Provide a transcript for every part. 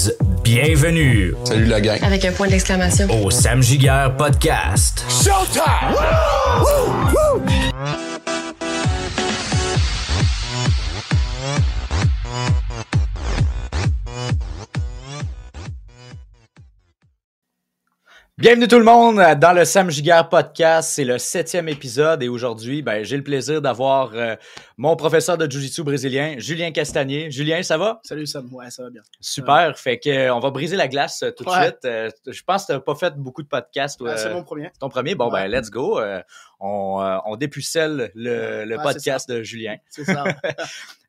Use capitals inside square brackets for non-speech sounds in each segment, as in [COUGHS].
Boys, bienvenue Salut la gang. Avec un point d'exclamation. au Sam Giguère Podcast. Showtime! Bienvenue tout le monde dans le Sam Giguère Podcast. C'est le septième épisode et aujourd'hui, ben, j'ai le plaisir d'avoir euh, mon professeur de Jiu-Jitsu brésilien, Julien Castagnier. Julien, ça va? Salut Sam, ouais, ça va bien. Super. Fait que euh, on va briser la glace euh, tout de Ouais. suite. Euh, je pense que tu pas fait beaucoup de podcasts. toi. Ah, c'est mon premier. Ton premier? Bon, Ouais. ben, let's go. On, euh, on dépucelle le, le podcast de Julien. [LAUGHS] C'est ça. [LAUGHS]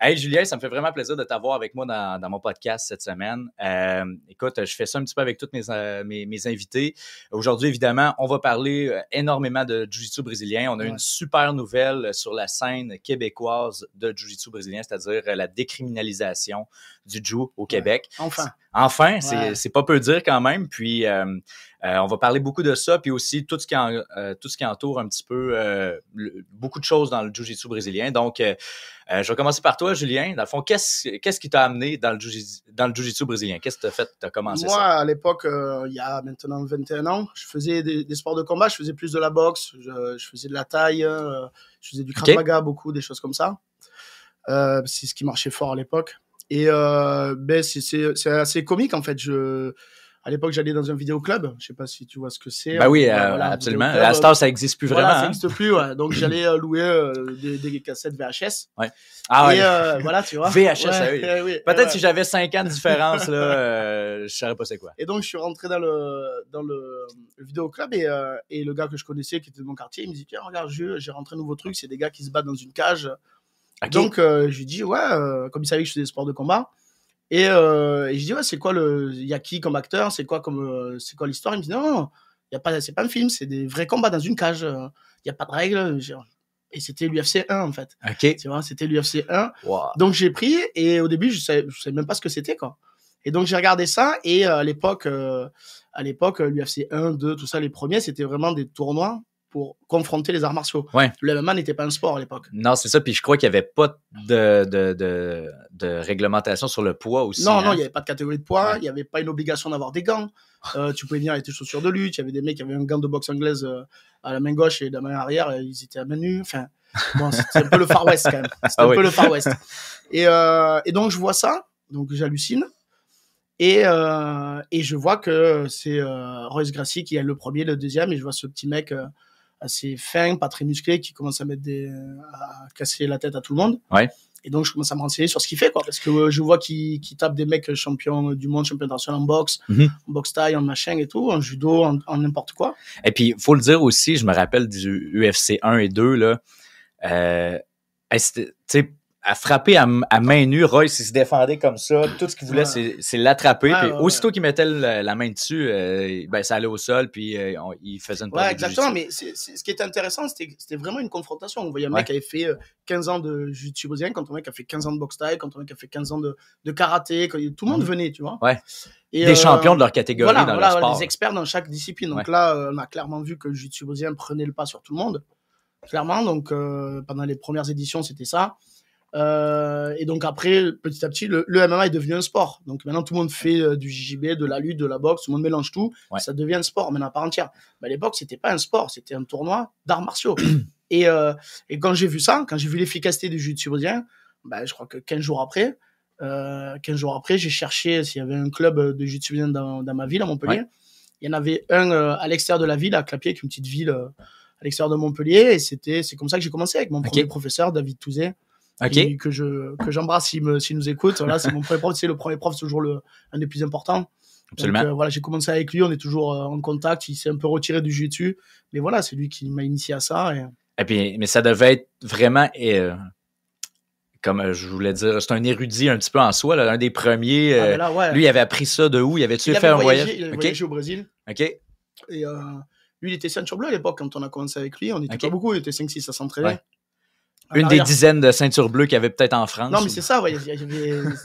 Hey Julien, ça me fait vraiment plaisir de t'avoir avec moi dans, dans mon podcast cette semaine. Euh, écoute, je fais ça un petit peu avec tous mes, euh, mes, mes invités. Aujourd'hui, évidemment, on va parler euh, énormément de Jiu-Jitsu brésilien. On a Ouais. une super nouvelle sur la scène québécoise de Jiu-Jitsu brésilien, c'est-à-dire euh, la décriminalisation du Jiu au Québec. Enfin. Enfin, Ouais. c'est pas peu dire quand même. Puis euh, on va parler beaucoup de ça, puis aussi tout ce qui en- euh, tout ce qui entoure un petit peu euh, le- beaucoup de choses dans le jiu-jitsu brésilien. Donc, je vais commencer par toi, Julien. Dans le fond, qu'est-ce qui t'a amené dans le jiu-jitsu brésilien? Qu'est-ce que t'as fait T'as commencé Moi, ça? à l'époque, il y a maintenant 21 ans, je faisais des, des sports de combat, je faisais plus de la boxe, je, je faisais de la taille, je faisais du krav maga, beaucoup, des choses comme ça. Euh, c'est ce qui marchait fort à l'époque. Et euh, ben, c'est assez comique en fait. Je, à l'époque, j'allais dans un vidéoclub. Je sais pas si tu vois ce que c'est. Ben oui, Ouais, euh, voilà, un absolument. À Star, ça existe plus Voilà, vraiment. ça hein? n'existe plus. Ouais. Donc [COUGHS] j'allais euh, louer euh, des, des cassettes VHS. Ah ouais. Et euh, voilà, tu vois. [LAUGHS] VHS, ah oui. [LAUGHS] ouais. Peut-être Ouais. si j'avais 5 ans de différence, là, [LAUGHS] euh, je saurais pas c'est quoi. Et donc, je suis rentré dans le, dans le, le vidéoclub et, euh, et le gars que je connaissais, qui était de mon quartier, il me dit Tiens, regarde, j'ai rentré un nouveau truc, c'est des gars qui se battent dans une cage. Ok. Donc, euh, je lui dis Ouais, euh, comme il savait que je faisais des sports de combat. Et, euh, et je dis Ouais, c'est quoi le. Il y a qui comme acteur? C'est quoi, comme, euh, c'est quoi l'histoire? Il me dit Non, y a pas, c'est pas un film, c'est des vrais combats dans une cage. euh, Il n'y a pas de règles. Et c'était l'UFC 1, en fait. ok. Tu vois, c'était l'UFC 1. Wow. Donc j'ai pris et au début je savais, je savais même pas ce que c'était quoi. Et donc j'ai regardé ça et euh, à l'époque, euh, à l'époque l'UFC 1, 2, tout ça, les premiers c'était vraiment des tournois pour confronter les arts martiaux. Ouais. Le MMA n'était pas un sport à l'époque. Non, c'est ça. Puis je crois qu'il n'y avait pas de, de, de, de réglementation sur le poids aussi. non, hein? non, il n'y avait pas de catégorie de poids, Ouais. il n'y avait pas une obligation d'avoir des gants. Euh, tu pouvais venir avec tes chaussures de lutte. Il y avait des mecs qui avaient un gant de boxe anglaise euh, à la main gauche et de la main arrière, et ils étaient à main nue. Enfin, bon, [LAUGHS] c'était un peu le Far West quand même. C'était Ah un oui. peu le Far West. Et, euh, et donc je vois ça, donc j'hallucine. Et, euh, et je vois que c'est euh, Royce Gracie qui est le premier, le deuxième, et je vois ce petit mec euh, assez fin, pas très musclé, qui commence à mettre des, à casser la tête à tout le monde. Ouais. Et donc je commence à me renseigner sur ce qu'il fait, quoi, parce que euh, je vois qu'il tape des mecs champions du monde, champions internationaux en boxe, Mhm. en boxe taille, en machin et tout, en judo, en, n'importe quoi. Et puis, faut le dire aussi, je me rappelle du UFC 1 et 2, là. Euh, tu sais, à frapper à, main nue, Royce, il se défendait comme ça. Tout ce qu'il voulait, Ouais. c'est l'attraper. Ouais, puis ouais, aussitôt qu'il mettait le- la main dessus, euh, ben, ça allait au sol, puis euh, on- il faisait une Ouais, exactement. Mais ce qui était intéressant, c'était vraiment une confrontation. On voyait un mec qui avait fait euh, 15 ans de jiu-jitsu quand un mec a fait 15 ans de boxe taille, quand un mec a fait 15 ans de, de karaté, quand tout le monde Mhm. venait, tu vois. Ouais. Et, Des euh, champions de leur catégorie voilà, dans voilà, leur voilà, sport. des experts dans chaque discipline. Donc là, euh, on a clairement vu que le jiu-jitsu prenait le pas sur tout le monde. Clairement, donc euh, pendant les premières éditions, c'était ça. Euh, et donc après, petit à petit, le, le MMA est devenu un sport. Donc maintenant, tout le monde fait euh, du JJB, de la lutte, de la boxe, tout le monde mélange tout. Ouais. Ça devient un sport maintenant à part entière. Mais à l'époque, c'était pas un sport, c'était un tournoi d'arts martiaux. [COUGHS] et, euh, et quand j'ai vu ça, quand j'ai vu l'efficacité du jiu-jitsu brésilien, bah, je crois que 15 jours après, euh, 15 jours après, j'ai cherché s'il y avait un club de jiu-jitsu brésilien dans, dans ma ville, à Montpellier. Ouais. Il y en avait un à l'extérieur de la ville, à Clapier, qui est une petite ville à l'extérieur de Montpellier. Et c'était, c'est comme ça que j'ai commencé avec mon premier professeur, David Touzé, Que je que j'embrasse s'il me s'il nous écoute. Voilà, c'est mon premier prof. C'est le premier prof, c'est toujours le un des plus importants. Absolument. Donc, euh, voilà, j'ai commencé avec lui. On est toujours euh, en contact. Il s'est un peu retiré du jiu-jitsu, mais voilà, c'est lui qui m'a initié à ça. Et... Et puis, mais ça devait être vraiment, euh, comme euh, je voulais dire, c'est un érudit un petit peu en soi, l'un des premiers. Ah, mais là, ouais. lui, il avait appris ça de où? Il avait-tu il fait un voyage? il avait au Brésil. OK. Et euh, lui, il était ceinture bleue à l'époque quand on a commencé avec lui. On était Ok. pas beaucoup, on était 5-6 à s'entraîner. Ouais. Une des dizaines de ceintures bleues qu'il y avait peut-être en France. Non, mais c'est ça, ouais.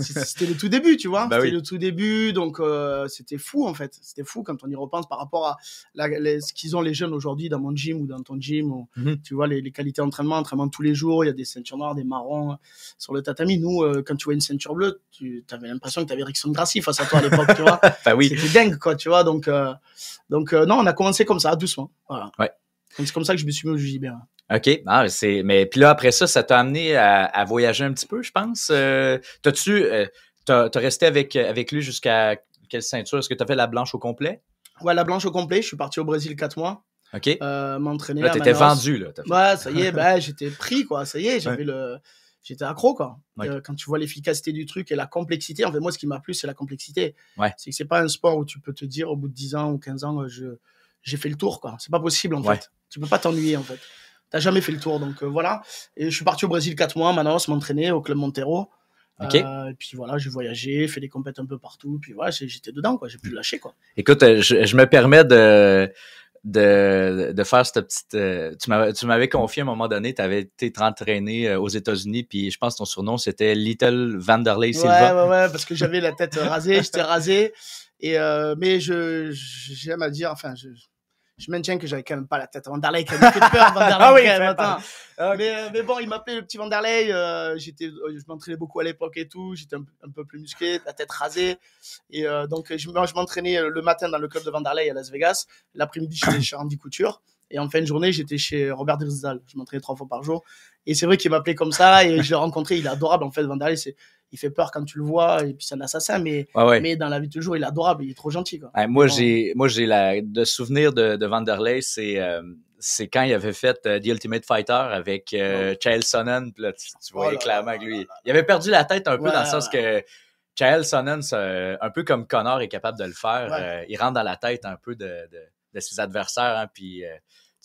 C'était le tout début, tu vois. [LAUGHS] Bah c'était oui. le tout début, donc euh, c'était fou en fait. C'était fou quand on y repense par rapport à la- les- ce qu'ils ont les jeunes aujourd'hui dans mon gym ou dans ton gym. ou, Mhm. Tu vois, les, les qualités d'entraînement, entraînement tous les jours, il y a des ceintures noires, des marrons euh, sur le tatami. Nous, euh, quand tu vois une ceinture bleue, tu avais l'impression que tu avais Rickson Gracie face à toi à l'époque, tu vois. [LAUGHS] Ben oui. C'était dingue, quoi, tu vois. Donc, euh, donc euh, non, on a commencé comme ça, doucement. Voilà. Ouais. C'est comme ça que je me suis mis au JJB. OK. Ah, c'est... Mais puis là, après ça, ça t'a amené à, à voyager un petit peu, je pense. Euh, t'as-tu... euh, t'as, t'as resté avec, avec lui jusqu'à quelle ceinture? Est-ce que t'as fait la blanche au complet? Ouais, la blanche au complet. Je suis parti au Brésil quatre mois, OK. euh, m'entraîner. là, t'étais Manaus. vendu, là. T'as fait- Ouais, ça y est, [LAUGHS] bah, j'étais pris, quoi. Ça y est, j'avais le. J'étais accro, quoi. Euh, quand tu vois l'efficacité du truc et la complexité, en fait, moi, ce qui m'a plu, c'est la complexité. Ouais. C'est que c'est pas un sport où tu peux te dire, au bout de 10 ans ou 15 ans, je, j'ai fait le tour, quoi. C'est pas possible, en Ouais. fait. Tu peux pas t'ennuyer, en fait. T'as jamais fait le tour, donc euh, voilà. Et je suis parti au Brésil 4 mois, Manaus, m'entraîner au Club Montero. OK. Euh, et puis voilà, j'ai voyagé, fait des compètes un peu partout. Puis voilà, j'étais dedans, quoi. J'ai pu lâcher, quoi. Écoute, euh, je, je me permets de, de, de faire cette petite. tu m'avais, confié à un moment donné, tu avais été entraîné aux États-Unis, puis je pense que ton surnom c'était Little Vanderlei Ouais, Silva. ouais, ouais, parce que j'avais la tête rasée, j'étais [LAUGHS] rasé. Et euh, mais je- j'aime à dire, enfin, je, je maintiens que j'avais quand même pas la tête. Vanderlei quand même fait peur, Vanderlei [LAUGHS] Ah oui, peur. Mais, mais bon, il m'appelait le petit Vanderlei. euh, j'étais, euh, je m'entraînais beaucoup à l'époque et tout. J'étais un, un peu plus musclé, la tête rasée. Et euh, donc, je, moi, je m'entraînais le matin dans le club de Vanderlei à Las Vegas. L'après-midi, j'étais chez Andy Couture. Et en fin de journée, j'étais chez Robert Drisdal. Je m'entraînais trois fois par jour. Et c'est vrai qu'il m'appelait comme ça. Et je l'ai rencontré. Il est adorable. En fait, Vanderlei, c'est, il fait peur quand tu le vois. Et puis, c'est un assassin. Mais, ouais. mais dans la vie de tous les jours, il est adorable. Il est trop gentil. Quoi. Moi, j'ai, moi, j'ai la, de souvenir de, de Vanderlei, c'est, euh, c'est quand il avait fait euh, The Ultimate Fighter avec euh, Chael Sonnen, là, tu, tu voyais Oh clairement que lui, il avait perdu la tête un peu Ouais, dans le sens que Chael Sonnen, un peu comme Connor est capable de le faire, Ouais. euh, il rentre dans la tête un peu de, de, de ses adversaires, hein, puis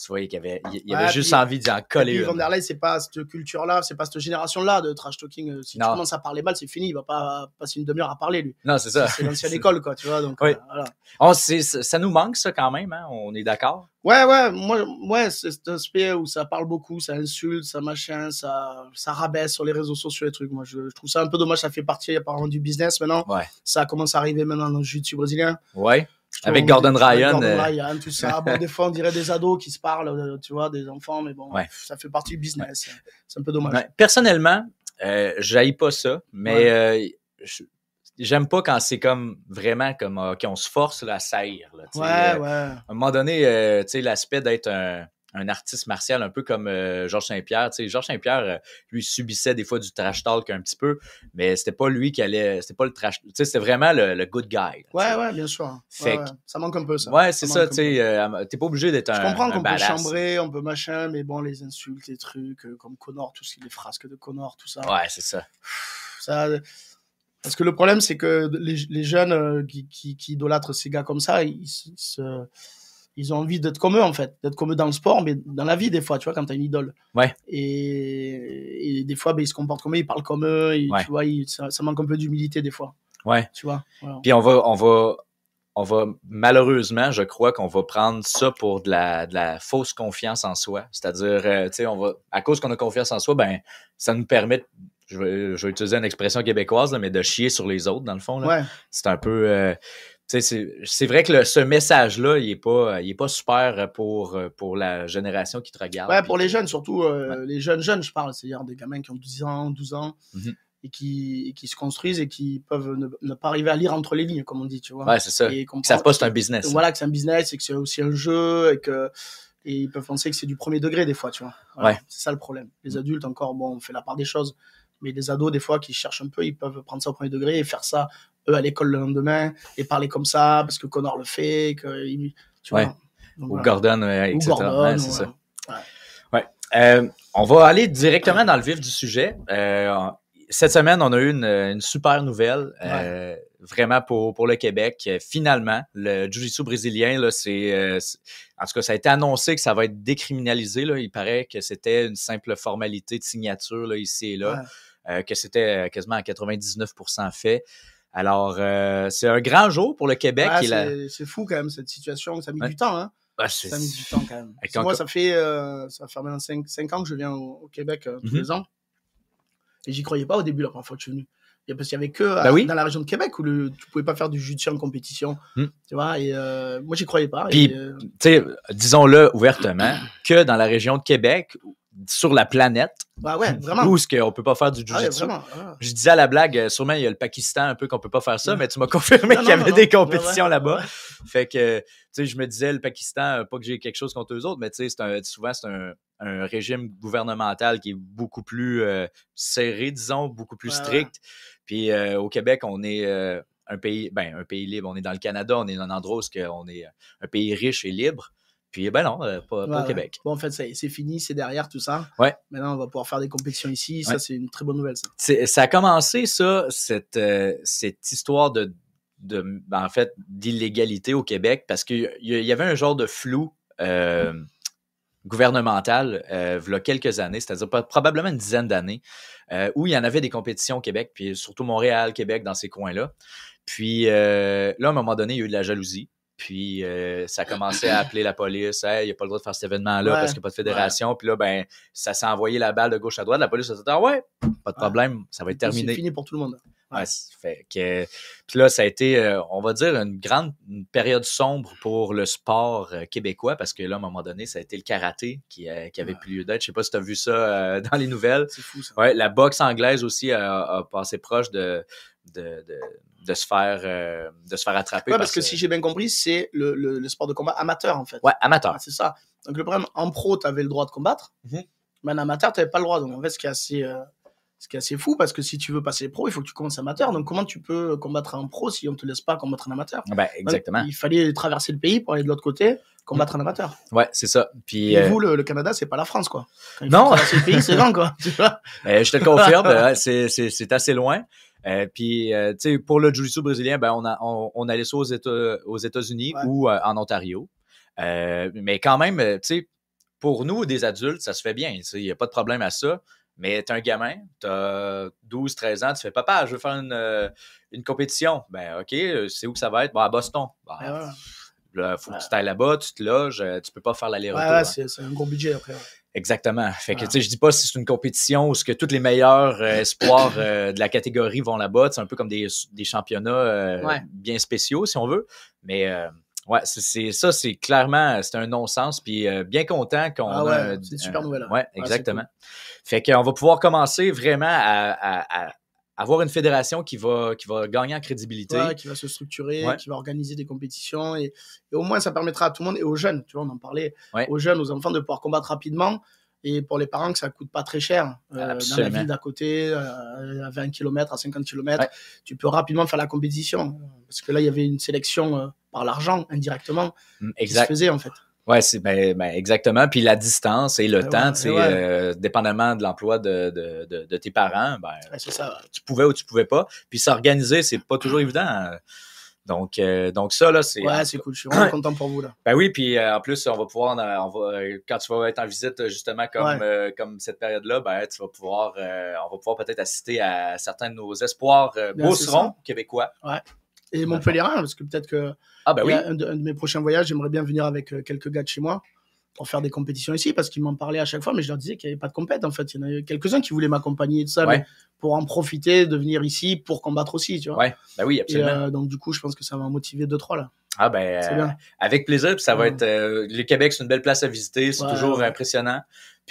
tu avait, il, il avait Ouais, juste envie d'en coller une. Vanderlei, c'est pas cette culture-là, c'est pas cette génération-là de trash talking. Euh, Si Non. tu commences à parler mal, c'est fini. Il va pas passer une demi-heure à parler, lui. Non, c'est ça. C'est l'ancienne école, quoi, tu vois. Donc, Oui. euh, voilà. On, c'est, ça nous manque, ça, quand même, hein, on est d'accord? Ouais, ouais, moi, ouais, c'est cet aspect où ça parle beaucoup, ça insulte, ça machin, ça, ça rabaisse sur les réseaux sociaux et trucs. Moi, je, je trouve ça un peu dommage. Ça fait partie apparemment du business maintenant. Ouais. Ça commence à arriver maintenant dans le jiu-jitsu brésilien. Ouais. Avec on- Gordon Ryan, Gordon euh. Ryan, tout ça. Bon, des fois, on dirait des ados qui se parlent, euh, tu vois, des enfants, mais bon, Ouais. ça fait partie du business. C'est un peu dommage. Ouais, personnellement, euh, j'haïs pas ça, mais euh, je- j'aime pas quand c'est comme vraiment comme euh, qu'on se force à saillir. Là. Ouais, Euh, ouais. À un moment donné, tu sais, l'aspect d'être un, un artiste martial, un peu comme euh, Georges Saint-Pierre. Tu sais, Georges Saint-Pierre, euh, lui, subissait des fois du trash talk un petit peu, mais c'était pas lui qui allait, c'était pas le trash. Tu sais, c'était vraiment le, le good guy. là, Ouais, ouais, bien sûr. Fait Ouais, ouais. Ça manque un peu, ça. Ouais, c'est ça, tu sais, euh, t'es pas obligé d'être un Je comprends qu'on peut chambrer, on peut machin, mais bon, les insultes, les trucs, euh, comme Connor, tout ce qui est les frasques de Connor, tout ça. Ouais, c'est ça. ça parce que le problème, c'est que les, les jeunes qui, qui, qui idolâtrent ces gars comme ça, ils, ils se- ils ont envie d'être comme eux, en fait. D'être comme eux dans le sport, mais dans la vie, des fois, tu vois, quand t'as une idole. Ouais. Et, et des fois, ben, ils se comportent comme eux, ils parlent comme eux, Ouais. tu vois, ils- ça, ça manque un peu d'humilité, des fois. Ouais. Tu vois. Voilà. Puis on va, on va, on va malheureusement, je crois qu'on va prendre ça pour de la, de la fausse confiance en soi. C'est-à-dire, euh, tu sais, on va, à cause qu'on a confiance en soi, ben, ça nous permet, je vais, je vais utiliser une expression québécoise, là, mais de chier sur les autres, dans le fond. Ouais. C'est un peu, euh, c'est- vrai que le- ce message-là, il est pas, il est pas super pour, pour la génération qui te regarde. Ouais, pour les jeunes, surtout euh, les jeunes jeunes, je parle, c'est-à-dire des gamins qui ont 10 ans, 12 ans, Mhm. et, qui, et qui se construisent et qui peuvent ne, ne pas arriver à lire entre les lignes, comme on dit, tu vois. Ouais, c'est ça. Et que c'est un que- business. Voilà, que c'est un business et que c'est aussi un jeu et que et ils peuvent penser que c'est du premier degré des fois, tu vois. Voilà, Ouais. C'est ça le problème. Les adultes, encore, bon, on fait la part des choses. Mais les ados, des fois, qui cherchent un peu, ils peuvent prendre ça au premier degré et faire ça, eux, à l'école le lendemain, et parler comme ça, parce que Connor le fait, que, tu Ouais. vois. Donc, Ou voilà. Gordon, ouais, Ou etc. Gordon, Ouais, c'est ouais. ça. Euh, on va aller directement dans le vif du sujet. Euh, cette semaine, on a eu une, une super nouvelle, euh, vraiment pour, pour le Québec. Finalement, le Jiu-Jitsu brésilien, là, c'est, euh, en tout cas, ça a été annoncé que ça va être décriminalisé. Là. Il paraît que c'était une simple formalité de signature là, ici et là, euh, que c'était quasiment à 99% fait. Alors, euh, c'est un grand jour pour le Québec. Ouais, et la- c'est fou quand même cette situation, ça a mis Ouais. du temps. Hein. Ah, Ça a mis du temps quand même. Quand- moi, ça fait, euh, ça faire maintenant 5, ans que je viens au, au Québec euh, tous Mhm. les ans. Et j'y croyais pas au début, la première fois que je suis venu. Et parce qu'il y avait que Bah à- oui. dans la région de Québec où le, tu pouvais pas faire du jiu-jitsu en compétition. Mhm. Tu vois, et moi, j'y croyais pas. Puis, et, tu sais, disons-le ouvertement, que dans la région de Québec, sur la planète, bah ouais, vraiment. où est-ce qu'on peut pas faire du Ah jujitsu. ah. je disais à la blague, euh, sûrement il y a le Pakistan un peu qu'on peut pas faire ça, mais tu m'as [LAUGHS] confirmé qu'il y avait non, des non. compétitions là-bas. ouais. Fait que, tu sais, je me disais, le Pakistan, euh, pas que j'ai quelque chose contre eux autres, mais tu sais, souvent, c'est un, un régime gouvernemental qui est beaucoup plus euh, serré, disons, beaucoup plus strict. Puis euh, au Québec, on est euh, un pays, ben, un pays libre. On est dans le Canada, on est dans un endroit où on est un pays riche et libre. Puis, ben non, euh, pas, au. Québec. Bon, en fait, ça c'est fini, c'est derrière tout ça. Ouais. Maintenant, on va pouvoir faire des compétitions ici. Ça, c'est une très bonne nouvelle, ça. Ça a commencé, ça, cette, euh, cette histoire de, de ben, en fait, d'illégalité au Québec parce qu'il y, y avait un genre de flou euh, gouvernemental euh, il y a quelques années, c'est-à-dire probablement une dizaine d'années, euh, où il y en avait des compétitions au Québec, puis surtout Montréal, Québec, dans ces coins-là. Puis euh, là, à un moment donné, il y a eu de la jalousie. Puis euh, ça a commencé à appeler la police. Hey, il n'y a pas le droit de faire cet événement-là Ouais, parce qu'il n'y a pas de fédération. Puis là, ben, ça s'est envoyé la balle de gauche à droite. La police a dit Ah ouais, pas de problème, ça va être terminé. C'est fini pour tout le monde. Fait que, puis là, ça a été, euh, on va dire, une grande une période sombre pour le sport euh, québécois parce que là, à un moment donné, ça a été le karaté qui, qui avait plus lieu d'être. Je sais pas si tu as vu ça [LAUGHS] dans les nouvelles. C'est fou, ça. Ouais, la boxe anglaise aussi a, a passé proche de, de, de, de se faire euh, de se faire attraper. Ouais, parce que si j'ai bien compris, c'est le, le, le sport de combat amateur, en fait. Ouais, amateur. Ah, c'est ça. Donc le problème, en pro, tu avais le droit de combattre, Mhm. mais en amateur, tu n'avais pas le droit. Donc en fait, ce qui est assez, euh, ce qui est assez fou, parce que si tu veux passer pro, il faut que tu commences amateur. Donc comment tu peux combattre en pro si on te laisse pas combattre en amateur? Ben, exactement. Il fallait traverser le pays pour aller de l'autre côté, combattre en amateur. Ouais, c'est ça. Puis, Et euh, vous, le, le Canada, c'est pas la France, quoi. Quand Non. traverser le pays, c'est [LAUGHS] long, quoi. Tu vois Euh, je te le confirme, c'est- c'est c'est assez loin. Euh, puis, euh, tu sais, pour le jiu-jitsu brésilien, ben, on, a, on, on allait soit aux États- aux États-Unis Ouais. ou euh, en Ontario. Mais quand même, tu sais, pour nous, des adultes, ça se fait bien. tu sais, Il n'y a pas de problème à ça. Mais t'es un gamin, t'as 12, 13 ans, tu fais Papa, je veux faire une, une compétition. Ben, OK, c'est où que ça va être? Bon, à Boston. Bon, Ouais, là, faut Ouais. que tu ailles là-bas, tu te loges, tu peux pas faire l'aller-retour. ouais, hein. c'est un gros budget après. Exactement. Fait que, Voilà. tu sais, je dis pas si c'est une compétition où ce que tous les meilleurs euh, [COUGHS] espoirs euh, de la catégorie vont là-bas. C'est un peu comme des, des championnats euh, Ouais. bien spéciaux, si on veut. Mais, euh, ouais, c'est- ça, c'est clairement, c'est un non-sens. Puis, euh, bien content qu'on Ah a ouais, c'est une super nouvelle, hein. Ouais, c'est exactement. Fait qu'on va pouvoir commencer vraiment à, à- à avoir une fédération qui va, qui va gagner en crédibilité. Ouais, qui va se structurer, Ouais. qui va organiser des compétitions et, et au moins ça permettra à tout le monde et aux jeunes, tu vois, on en parlait, Ouais. aux jeunes, aux enfants de pouvoir combattre rapidement et pour les parents que ça coûte pas très cher euh, dans la ville d'à côté, euh, à 20 km, à 50 km, tu peux rapidement faire la compétition parce que là il y avait une sélection euh, par l'argent indirectement Mm, qui se Exact. faisait en fait. Ouais, c'est ben, ben, exactement. Puis la distance et le Ben temps, ouais, tu sais, ouais. euh, dépendamment de l'emploi de, de, de, de tes parents, ben, Ouais, ça. tu pouvais ou tu pouvais pas. Puis s'organiser, c'est pas toujours évident. Donc, euh, donc ça, là, c'est. Ouais, c'est cool, je suis vraiment [COUGHS] content pour vous là. Ben oui, puis euh, en plus, on va pouvoir, on va, quand tu vas être en visite, justement, comme, Ouais. euh, comme cette période-là, ben, tu vas pouvoir, on va pouvoir peut-être assister à certains de nos espoirs québécois. Et Montpellierin, parce que peut-être que Ah, Il oui. un, de, un de mes prochains voyages, j'aimerais bien venir avec euh, quelques gars de chez moi pour faire des compétitions ici, parce qu'ils m'en parlaient à chaque fois, mais je leur disais qu'il n'y avait pas de compète, en fait. Il y en avait quelques-uns qui voulaient m'accompagner et tout ça, Ouais. mais pour en profiter, de venir ici pour combattre aussi, tu vois. Ouais, ben oui, Et, absolument. euh, donc, du coup, je pense que ça va en motiver deux, trois, là. Ah ben euh, avec plaisir, puis ça va être euh, le Québec, c'est une belle place à visiter, c'est Ouais, toujours ouais. impressionnant.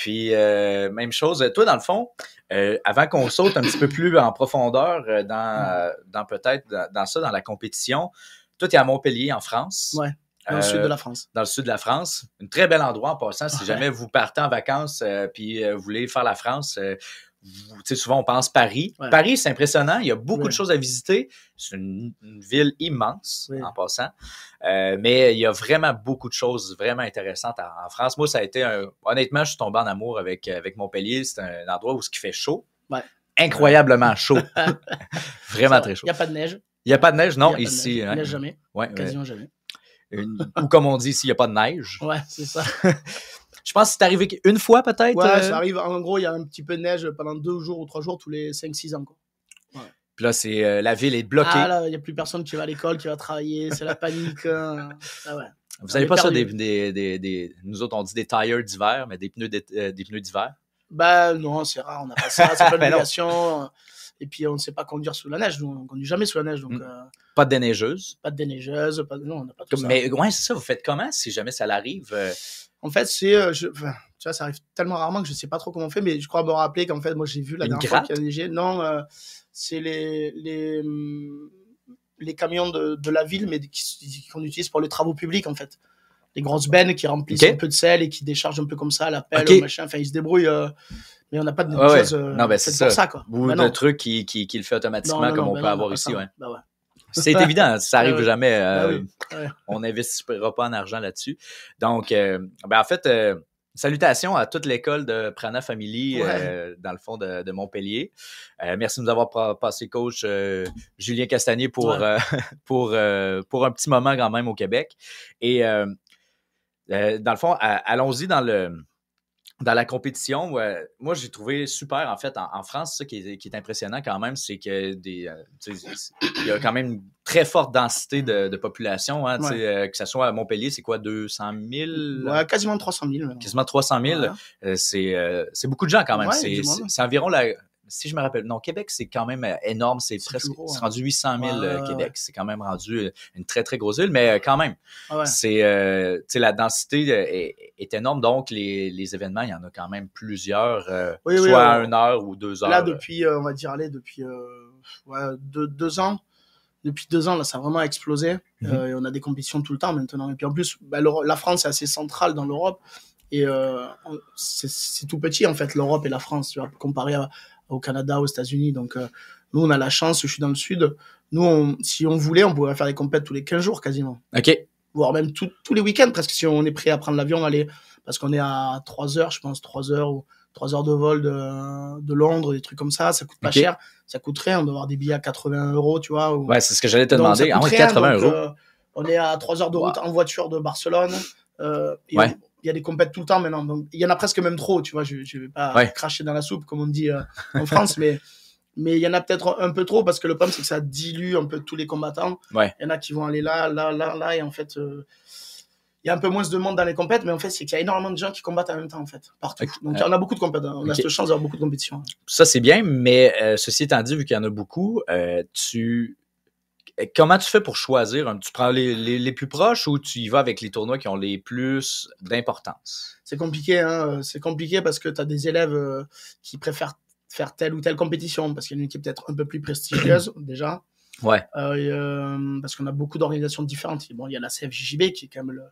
Puis euh, même chose, toi dans le fond, euh, avant qu'on saute un petit peu plus en profondeur euh, dans, euh, dans peut-être dans, dans ça, dans la compétition, toi tu es à Montpellier en France. Ouais. Dans le Euh, sud de la France. dans le sud de la France. Un très bel endroit en passant. Si Ouais. jamais vous partez en vacances euh, puis euh, vous voulez faire la France, souvent on pense Paris. Ouais. Paris, c'est impressionnant. Il y a beaucoup Ouais. de choses à visiter. C'est une, une ville immense en passant. Euh, mais il y a vraiment beaucoup de choses vraiment intéressantes en, en France. Moi, ça a été un... Honnêtement, je suis tombé en amour avec, avec Montpellier. C'est un endroit où ce qui fait chaud. Incroyablement [LAUGHS] chaud. vraiment très chaud. Il n'y a pas de neige. Il n'y a pas de neige, non, a pas de ici. Il hein. neige jamais. Quasiment jamais. Une- Ou comme on dit ici, il n'y a pas de neige. Ouais, c'est ça. [LAUGHS] Je pense que c'est arrivé une fois peut-être. Ouais, euh, ça arrive. En gros, il y a un petit peu de neige pendant deux jours ou trois jours tous les 5-6 ans, quoi. Puis là, c'est euh, la ville est bloquée. Ah là, il n'y a plus personne qui va à l'école, qui va travailler, c'est la panique. hein. [LAUGHS] Ah ouais. Vous avez est pas ça, des, des, des, des- Nous autres, on dit des tires d'hiver, mais des pneus euh, des pneus d'hiver? Bah non, c'est rare, on n'a pas ça, c'est pas [LAUGHS] une Ben obligation. Et puis on ne sait pas conduire sous la neige, nous on conduit jamais sous la neige, donc Mm. euh, Pas de déneigeuse? pas de déneigeuse, pas de... non, on n'a pas tout Comme- ça. mais ouais, c'est ça. Vous faites comment si jamais ça l'arrive? euh, En fait, c'est, euh, je... enfin, tu vois, ça arrive tellement rarement que je sais pas trop comment on fait, mais je crois me rappeler qu'en fait, moi j'ai vu la Une dernière fois qu'il y a neigé. Non, euh, c'est les les hum, les camions de, de la ville, mais qui- qu'on utilise pour les travaux publics en fait. Les grosses bennes qui remplissent un peu de sel et qui déchargent un peu comme ça à la pelle, Ok. au machin. Enfin, ils se débrouillent, euh, mais on n'a pas de Ouais, ouais. chose euh, Non, ben, c'est ça. ça quoi. Ou Bah de non. trucs qui, qui, qui le fait automatiquement Non, non, comme on bah peut avoir ici. Ouais. Ouais. C'est [LAUGHS] évident, ça arrive Ah oui. jamais. Bah euh, oui. On n'investira pas en argent là-dessus. Donc, euh, ben, en fait, euh, salutations à toute l'école de Prana Family, Ouais. euh, dans le fond de, de Montpellier. Euh, merci de nous avoir pa- passé coach euh, Julien Castagnier pour, Ouais. euh, [LAUGHS] pour, euh, pour un petit moment quand même au Québec. Et euh, euh, dans le fond, allons-y dans le dans la compétition, ouais, moi j'ai trouvé super en fait en, en France, ça qui est, qui est impressionnant quand même, c'est que des, euh, il y a quand même une très forte densité de, de population, hein, Ouais. euh, que ce soit à Montpellier, c'est quoi 200 000, Ouais, quasiment 300 000. maintenant. quasiment 300 000, Voilà. euh, c'est euh, beaucoup de gens quand même. Ouais, c'est environ la si je me rappelle, non, Québec, c'est quand même euh, énorme. C'est presque gros, c'est hein. rendu 800 000 Ouais, euh, ouais, Québec. ouais. C'est quand même rendu euh, une très, très grosse ville, mais quand même, Ah c'est, euh, la densité est, est énorme. Donc, les, les événements, il y en a quand même plusieurs, euh, Oui, soit oui, à une heure ou deux heures. Là, depuis, on va dire, allez, depuis deux, deux ans, depuis deux ans, là, ça a vraiment explosé. Mhm. Euh, et on a des compétitions tout le temps maintenant. Et puis en plus, bah, la France est assez centrale dans l'Europe. Et euh, c'est tout petit, en fait, l'Europe et la France, tu vois, comparé à- au Canada, aux États-Unis. Donc, euh, nous, on a la chance, je suis dans le sud. Nous, on- si on voulait, on pourrait faire des compètes tous les 15 jours quasiment. OK. Voire même tout- tous les week-ends, presque, si on est prêt à prendre l'avion, aller. Parce qu'on est à 3 heures, je pense, 3 heures ou 3 heures de vol de, de Londres, des trucs comme ça. Ça coûte pas cher. Ça coûte rien. On doit avoir des billets à 80 euros, tu vois. ou- Ouais, c'est ce que j'allais te donc, demander. Ah coûte ouais, rien, 80 donc, euros. euh, on est à 3 heures de route en voiture de Barcelone. Euh, et Ouais. on- Il y a des compètes tout le temps maintenant. Donc, il y en a presque même trop, tu vois. Je ne vais pas Ouais. cracher dans la soupe, comme on dit euh, en France, mais mais il y en a peut-être un peu trop parce que le problème, c'est que ça dilue un peu tous les combattants. Ouais. Il y en a qui vont aller là, là, là, là, et en fait, euh, il y a un peu moins de monde dans les compètes, mais en fait, c'est qu'il y a énormément de gens qui combattent en même temps, en fait, partout. Donc, il y en a beaucoup de compètes. On a Ok. cette chance d'avoir beaucoup de compétitions. Ça, c'est bien, mais euh, ceci étant dit, vu qu'il y en a beaucoup, tu. Euh, Comment tu fais pour choisir? Tu prends les, les, les plus proches ou tu y vas avec les tournois qui ont les plus d'importance? C'est compliqué, hein. C'est compliqué parce que tu as des élèves euh, qui préfèrent faire telle ou telle compétition parce qu'il y a une équipe peut-être un peu plus prestigieuse, [CLEARS THROAT] déjà. Ouais. Euh, et, euh, parce qu'on a beaucoup d'organisations différentes. Bon, il y a la CFJB qui est quand même le-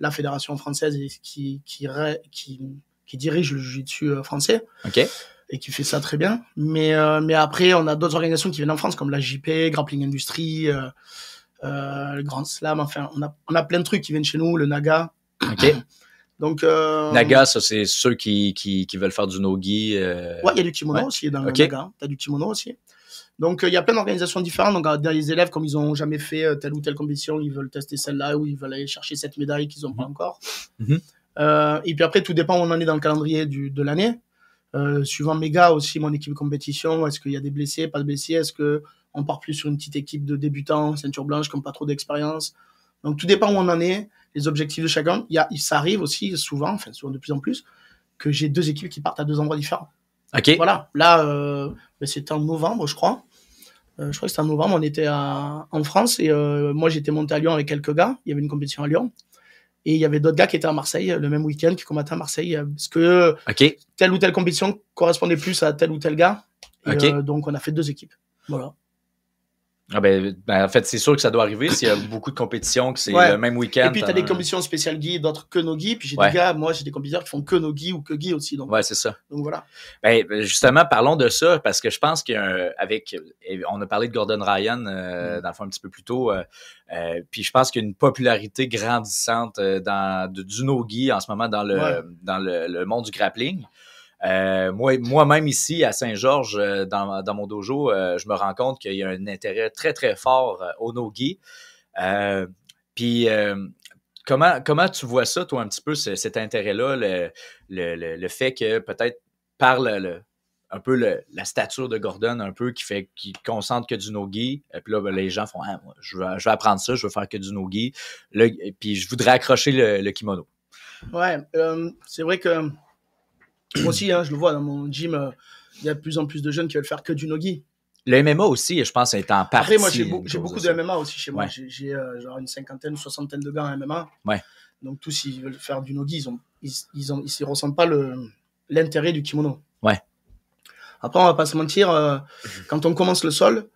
la fédération française et qui, qui, ré- qui, qui dirige le jiu-jitsu euh, français OK? Et qui fait ça très bien. Mais, euh, mais après, on a d'autres organisations qui viennent en France comme la JP, Grappling Industry, euh, euh, le Grand Slam. Enfin, on a, on a plein de trucs qui viennent chez nous, le Naga. OK. [COUGHS] Donc, Naga, ça, c'est ceux qui, qui, qui veulent faire du no-gi. Ouais, il y a du kimono Ouais. aussi dans Ok. le Naga. Tu as du kimono aussi. Donc, il y a plein d'organisations différentes. Donc, les élèves, comme ils n'ont jamais fait telle ou telle compétition, ils veulent tester celle-là ou ils veulent aller chercher cette médaille qu'ils n'ont pas Mhm. encore. Mhm. Et puis après, tout dépend où on en est dans le calendrier du, de l'année. Euh, suivant mes gars aussi, mon équipe de compétition, est-ce qu'il y a des blessés, pas de blessés? Est-ce que on part plus sur une petite équipe de débutants, ceinture blanche, qui n'ont pas trop d'expérience? Donc, tout dépend où on en est, les objectifs de chacun. Il y a, ça arrive aussi souvent, enfin, souvent de plus en plus, que j'ai deux équipes qui partent à deux endroits différents. OK? Voilà, là, euh, ben, c'était en novembre, je crois. Euh, je crois que c'était en novembre, on était à- en France et moi j'étais monté à Lyon avec quelques gars. Il y avait une compétition à Lyon. Et il y avait d'autres gars qui étaient à Marseille le même week-end, qui combattaient à Marseille. euh, Parce que telle ou telle compétition correspondait plus à tel ou tel gars. Et, euh, donc on a fait deux équipes. Voilà. Ah ben, ben, en fait, c'est sûr que ça doit arriver s'il y a [COUGHS] beaucoup de compétitions, que c'est Ouais. le même week-end. Et puis tu as des euh, compétitions spéciales gi, d'autres que no gi. Puis j'ai Ouais. des gars, moi j'ai des compétiteurs qui font que no gi ou que gi aussi. Donc, Ouais, c'est ça. donc voilà. Ben, justement, parlons de ça, parce que je pense qu'avec, on a parlé de Gordon Ryan, euh, Mm. dans le fond, un petit peu plus tôt, euh, euh, puis je pense qu'il y a une popularité grandissante euh, dans, de, du no-gi en ce moment dans le, Ouais. dans le, le monde du grappling. Euh, moi, moi-même ici à Saint-Georges, euh, dans, mon dojo, euh, je me rends compte qu'il y a un intérêt très très fort au no-gi. Puis comment comment tu vois ça, toi, un petit peu, ce- cet intérêt-là, le, le, le, fait que peut-être par le, un peu la stature de Gordon, un peu qui fait qui concentre que du no-gi. Et puis là, ben, les gens font ah, moi, je, vais, je apprendre ça, je vais faire que du no-gi. Puis je voudrais accrocher le, kimono. Ouais, c'est vrai que moi [CLEARS THROAT] aussi, hein, je le vois dans mon gym, euh, il y a de plus en plus de jeunes qui veulent faire que du nogi. Le MMA aussi, je pense, est en partie. Après, moi, j'ai beaucoup de. MMA aussi chez moi. Ouais. J'ai- euh, genre une cinquantaine soixantaine de gars en MMA. Ouais. Donc, tous, s'ils veulent faire du nogi, ils ont, ils, ils ont, ils ne ressentent pas l'intérêt du kimono. Ouais. Après, on va pas se mentir, euh, quand on commence le sol,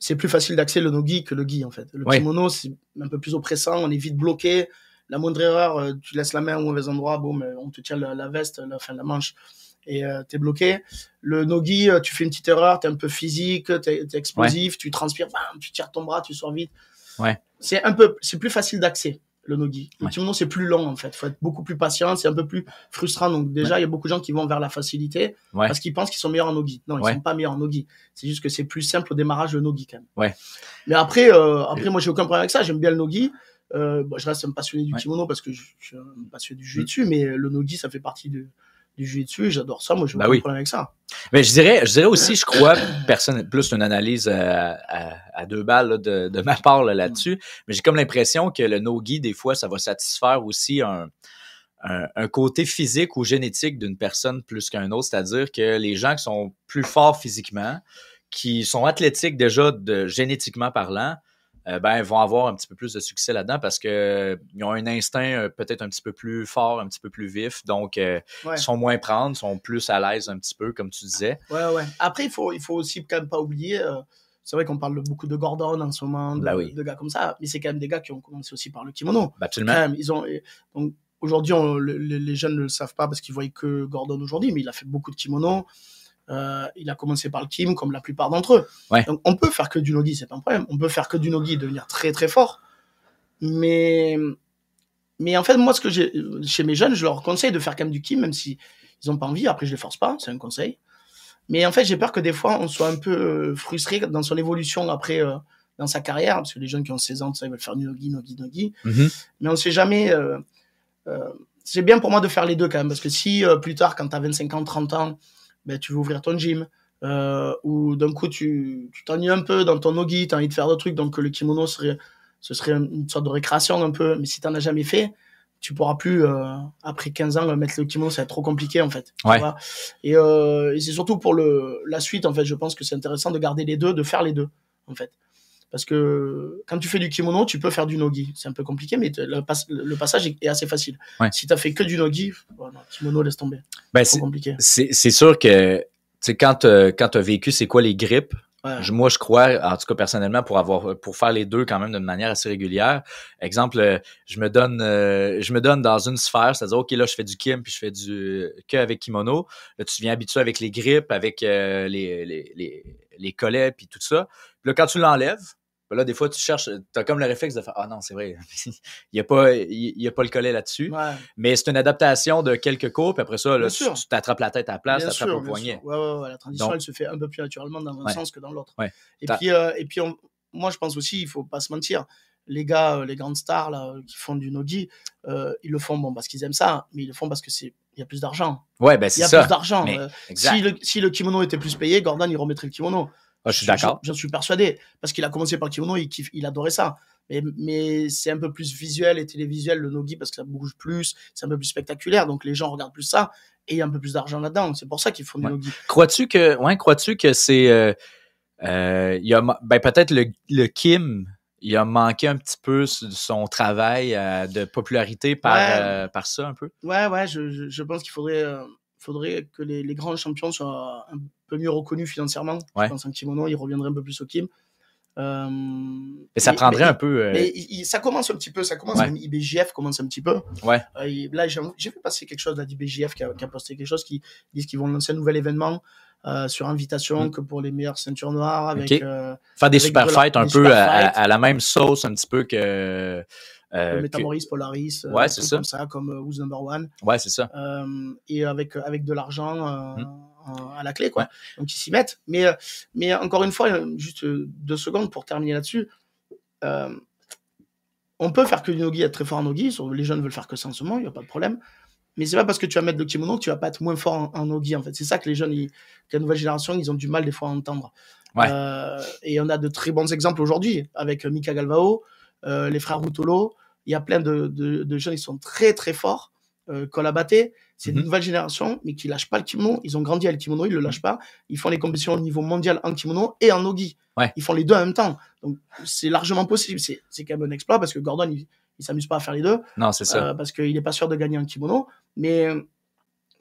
c'est plus facile d'accès le nogi que le gi, en fait. Le Ouais. kimono, c'est un peu plus oppressant, on est vite bloqué. La moindre erreur, euh, tu laisses la main au mauvais endroit, boum, euh, on te tient la, la veste, la fin la manche, et euh, t'es bloqué. Le nogi, euh, tu fais une petite erreur, t'es un peu physique, t'es es explosif, tu transpires, bam, tu tires ton bras, tu sors vite. Ouais. C'est un peu, c'est plus facile d'accès, le nogi. Ouais. c'est plus long, en fait. Faut être beaucoup plus patient, c'est un peu plus frustrant. Donc, déjà, il y a beaucoup de gens qui vont vers la facilité Ouais. parce qu'ils pensent qu'ils sont meilleurs en nogi. Non, ils Ouais. sont pas meilleurs en nogi. C'est juste que c'est plus simple au démarrage le nogi, quand même. Ouais. Mais après, euh, après, moi, j'ai aucun problème avec ça. J'aime bien le nogi. Euh, bon, je reste un passionné du Ouais. kimono parce que je, je suis un passionné du jiu-jitsu, mais le nogi, ça fait partie de, du jiu-jitsu et j'adore ça. Moi, j'ai Bah aucun oui. problème avec ça. Mais je dirais, je dirais aussi, je crois, personne, plus une analyse euh, à, à deux balles là, de, de ma part là, là-dessus, mais j'ai comme l'impression que le no-gi, des fois, ça va satisfaire aussi un, un, un côté physique ou génétique d'une personne plus qu'un autre, c'est-à-dire que les gens qui sont plus forts physiquement, qui sont athlétiques déjà de, génétiquement parlant, euh, ben, vont avoir un petit peu plus de succès là-dedans parce que euh, ont un instinct euh, peut-être un petit peu plus fort, un petit peu plus vif, donc euh, Ouais. ils sont moins prendre, sont plus à l'aise un petit peu, comme tu disais. Ouais, ouais. Après, il faut, il faut aussi quand même pas oublier. euh, c'est vrai qu'on parle beaucoup de Gordon en ce moment, de, Bah oui. de gars comme ça, mais c'est quand même des gars qui ont commencé aussi par le kimono. Ben, absolument. Quand même, ils ont. Donc aujourd'hui, le- les jeunes ne le savent pas parce qu'ils voient que Gordon aujourd'hui, mais il a fait beaucoup de kimono. Euh, il a commencé par le kim, comme la plupart d'entre eux. Ouais. Donc on peut faire que du nogi, c'est pas un problème. On peut faire que du nogi et devenir très très fort. Mais mais en fait, moi, ce que j'ai chez mes jeunes, je leur conseille de faire quand même du kim, même si ils ont pas envie. Après, je les force pas, c'est un conseil. Mais en fait, j'ai peur que des fois, on soit un peu euh, frustré dans son évolution après euh, dans sa carrière, parce que les jeunes qui ont 16 ans, ça, ils veulent faire du nogi, nogi, nogi Mhm. mais on sait jamais. euh, euh, c'est bien pour moi de faire les deux quand même, parce que si euh, plus tard, quand tu as 25 ans, 30 ans, ben, tu veux ouvrir ton gym, euh, ou d'un coup tu t'ennuies un peu dans ton nogi, tu as envie de faire d'autres trucs, donc le kimono serait, ce serait une sorte de récréation un peu, mais si tu n'en as jamais fait, tu pourras plus, euh, après 15 ans, mettre le kimono, ça va être trop compliqué en fait. Ouais. Et, euh, et c'est surtout pour le, la suite, en fait, je pense que c'est intéressant de garder les deux, de faire les deux, en fait. Parce que quand tu fais du kimono, tu peux faire du nogi. C'est un peu compliqué, mais le, pas- le passage est, assez facile. Ouais. Si tu as fait que du nogi, voilà, kimono, laisse tomber. Ben, C'est compliqué. c'est sûr que quand tu as vécu c'est quoi les grippes, Ouais. je- moi je crois, en tout cas personnellement, pour avoir pour faire les deux quand même d'une manière assez régulière. Exemple, euh, je me donne euh, je me donne dans une sphère, c'est-à-dire OK, là, je fais du kim puis je fais du que avec kimono. Là, tu deviens habitué avec les grippes, avec euh, les, les, les, les collets puis tout ça. Puis là, quand tu l'enlèves, ben là, des fois, tu cherches, tu as comme le réflexe de faire Ah non, c'est vrai, [LAUGHS] il n'y a, pas- il y a pas le collet là-dessus. Ouais, Mais c'est une adaptation de quelques cours, puis après ça, là, tu t'attrapes la tête à la place, tu t'attrapes au poignet. Ouais, ouais, ouais, la transition, Donc- elle se fait un peu plus naturellement dans un Ouais. sens que dans l'autre. Ouais. Et puis, euh, et puis on- moi, je pense aussi, il faut pas se mentir. Les gars, euh, les grandes stars là, qui font du nogi, euh, ils le font bon parce qu'ils aiment ça, mais ils le font parce que c'est il y a plus d'argent. Ouais, ben Il y c'est a ça. plus d'argent. Euh, le, si le kimono était plus payé, Gordon il remettrait le kimono. Ah, je suis d'accord. J'en suis persuadé. Parce qu'il a commencé par le kimono, il, kiffe- il adorait ça. Mais, mais c'est un peu plus visuel et télévisuel le nogi parce que ça bouge plus, c'est un peu plus spectaculaire. Donc les gens regardent plus ça et il y a un peu plus d'argent là-dedans. C'est pour ça qu'ils font Ouais. du nogi. Crois-tu que, ouais, crois-tu que c'est, euh, euh, y a, ben peut-être le, le Kim, il a manqué un petit peu son travail euh, de popularité par, Ouais. euh, par ça un peu? Ouais, ouais, je, je, je pense qu'il faudrait, euh, faudrait que les, les grands champions soient un peu mieux reconnus financièrement. Ouais. Je pense en kimono, ils reviendraient un peu plus au kim. Euh, Et ça mais- prendrait mais- un peu. euh, Mais il- il- ça commence un petit peu, ça commence. Ouais. Même IBJF commence un petit peu. Ouais. Euh, il- là, j'ai vu passer quelque chose là d'IBJF qui a, qui a posté quelque chose qui disent qu'ils vont lancer un nouvel événement euh, sur invitation Mm. que pour les meilleures ceintures noires avec. Faire des avec super de la- fights un peu à, à la même sauce un petit peu que. Euh, le que- Metamoris, Polaris, euh, Ouais, des c'est trucs ça. comme ça, comme euh, Who's Number One, Ouais, c'est ça. euh, et avec avec de l'argent euh, Mm. en- à la clé, quoi. Donc ils s'y mettent. Mais euh, mais encore une fois, euh, juste euh, deux secondes pour terminer là-dessus. Euh, on peut faire que du nogi, être très fort en nogi. Les jeunes veulent faire que ça en ce moment, il n'y a pas de problème. Mais c'est pas parce que tu vas mettre le kimono que tu vas pas être moins fort en, en nogi, en fait. C'est ça que les jeunes, ils- que la nouvelle génération, ils ont du mal des fois à entendre. Ouais. Euh, et on a de très bons exemples aujourd'hui avec euh, Mika Galvao, euh, les frères Rutolo. Il y a plein de, de, de jeunes qui sont très très forts. Euh, c'est Mhm. une nouvelle génération, mais qui lâchent pas le kimono. Ils ont grandi avec le kimono, ils le lâchent pas. Ils font les compétitions au niveau mondial en kimono et en nogi. Ouais. Ils font les deux en même temps. Donc c'est largement possible. C'est c'est quand même un exploit parce que Gordon, il, il s'amuse pas à faire les deux Non, c'est ça. euh, parce qu'il n'est pas sûr de gagner en kimono. Mais,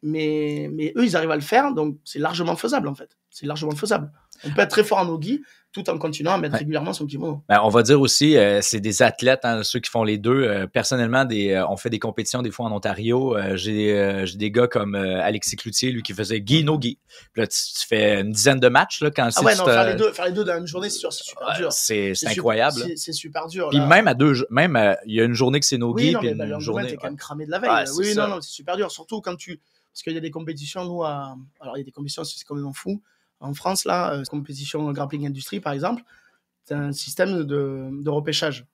mais, mais eux, ils arrivent à le faire, donc c'est largement faisable en fait. C'est largement faisable. On peut être très fort en nogi tout en continuant à mettre Ouais. régulièrement son kimono. Ben, on va dire aussi, euh, c'est des athlètes, hein, ceux qui font les deux. Euh, personnellement, des, euh, on fait des compétitions des fois en Ontario. J'ai, des gars comme Alexis Cloutier, lui qui faisait Guy no Guy. Puis là, tu, tu fais une dizaine de matchs là, quand Ah ouais, non, faire les, deux, faire les deux dans la même journée, c'est sûr, c'est super dur. c'est, incroyable. c'est- super dur. Puis même à deux, même il y a une journée que c'est no Oui, Guy, non, puis mais bah, le une journée. t'es quand même cramé de la veille. C'est oui, ça. non, non, c'est super dur. Surtout quand tu. Parce qu'il y a des compétitions, nous, à... alors il y a des compétitions, c'est complètement fou. En France, là, euh, compétition grappling industrie, par exemple, c'est un système de, de repêchage.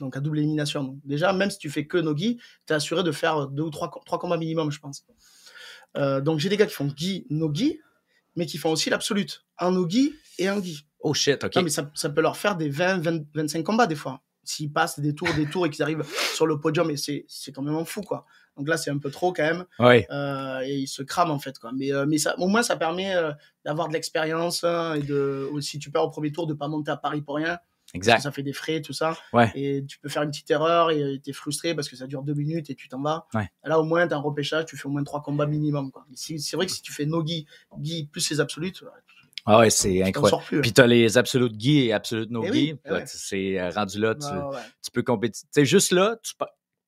Donc à double élimination. Donc, déjà, même si tu fais que Nogi, tu es assuré de faire deux ou trois, co- trois combats minimum, je pense. Euh, donc j'ai des gars qui font Gi, Nogi, mais qui font aussi l'absolute. En Nogi et en Gi. Oh shit, ok. Non, mais ça, ça peut leur faire des 20, 20, 25 combats des fois. S'ils passent des tours, des tours et qu'ils arrivent sur le podium, et c'est c'est quand même fou, quoi. Donc là, c'est un peu trop quand même. Ouais. euh, et ils se crament, en fait, quoi. Mais, euh, mais ça, au moins, ça permet euh, d'avoir de l'expérience hein, et de, si tu perds au premier tour, de pas monter à Paris pour rien. Exact. ça fait des frais, tout ça. Ouais. Et tu peux faire une petite erreur et t'es frustré parce que ça dure deux minutes et tu t'en vas. Ouais. Là, au moins, t'as un repêchage, tu fais au moins trois combats minimum, quoi. Si- C'est vrai que si tu fais Nogi, Guy plus les absolutes, Ah ouais, c'est incroyable. plus. Puis t'as les absolutes Guy et absolutes no Eh Guy. oui, eh ouais. C'est rendu là, tu, Ouais, ouais, ouais. tu peux compétir. Tu sais, juste là, tu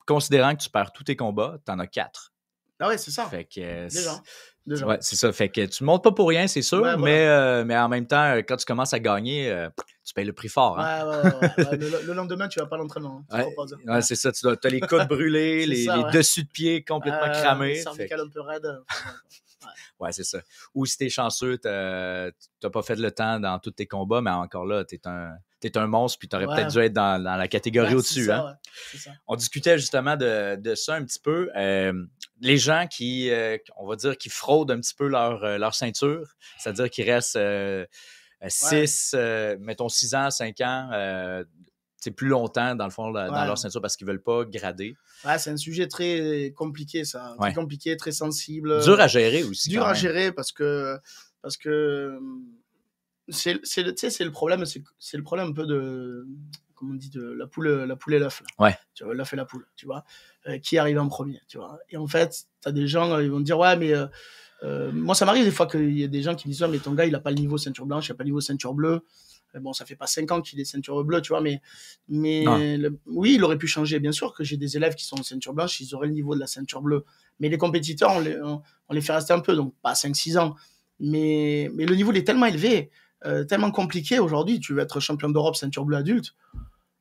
considérant que tu perds tous tes combats, t'en as quatre. Ah ouais, c'est ça. Fait que euh, Déjà. Déjà. Ouais, c'est ça. Fait que tu montes pas pour rien, c'est sûr, Ouais, voilà. mais, euh, mais en même temps, quand tu commences à gagner, euh, tu payes le prix fort. Hein? Ouais, ouais. [LAUGHS] Le, le lendemain, tu vas pas à l'entraînement. hein. Tu Ouais, c'est ça. Tu as les coudes brûlés, [LAUGHS] C'est les, ça, les ouais. dessus de pied complètement Euh, cramés. Fait cervical un peu raide. [LAUGHS] ouais, c'est ça. Ou si t'es chanceux, t'as t'as pas fait le temps dans tous tes combats, mais encore là, t'es un, t'es un monstre, puis t'aurais Ouais. peut-être dû être dans, dans la catégorie Ouais, au-dessus. Hein? ouais, on discutait justement de, de ça un petit peu. Euh, les gens qui, euh, on va dire, qui fraudent un petit peu leur, euh, leur ceinture, c'est-à-dire qu'ils restent 6, mettons 6 ans, 5 ans, c'est plus longtemps, dans le fond, dans leur ceinture parce qu'ils veulent pas grader. C'est un sujet très compliqué, ça. Très compliqué, très sensible. Dur à gérer aussi. dur à gérer parce que parce que c'est c'est le tu sais, c'est le problème c'est c'est le problème un peu de comment on dit de la poule la poule et l'œuf. Ouais. tu vois l'œuf et la poule tu vois Euh, qui arrive en premier tu vois et en fait tu as des gens euh, ils vont te dire ouais mais euh, euh, moi ça m'arrive des fois qu'il y a des gens qui me disent ouais, mais ton gars il a pas le niveau ceinture blanche il a pas le niveau ceinture bleue bon ça fait pas 5 ans qu'il est ceinture bleue tu vois mais mais le- oui il aurait pu changer bien sûr que j'ai des élèves qui sont ceinture blanche ils auraient le niveau de la ceinture bleue mais les compétiteurs on les, on, on les fait rester un peu, donc pas 5-6 ans. Mais, mais le niveau il est tellement élevé, euh, tellement compliqué aujourd'hui. Tu veux être champion d'Europe ceinture bleue adulte,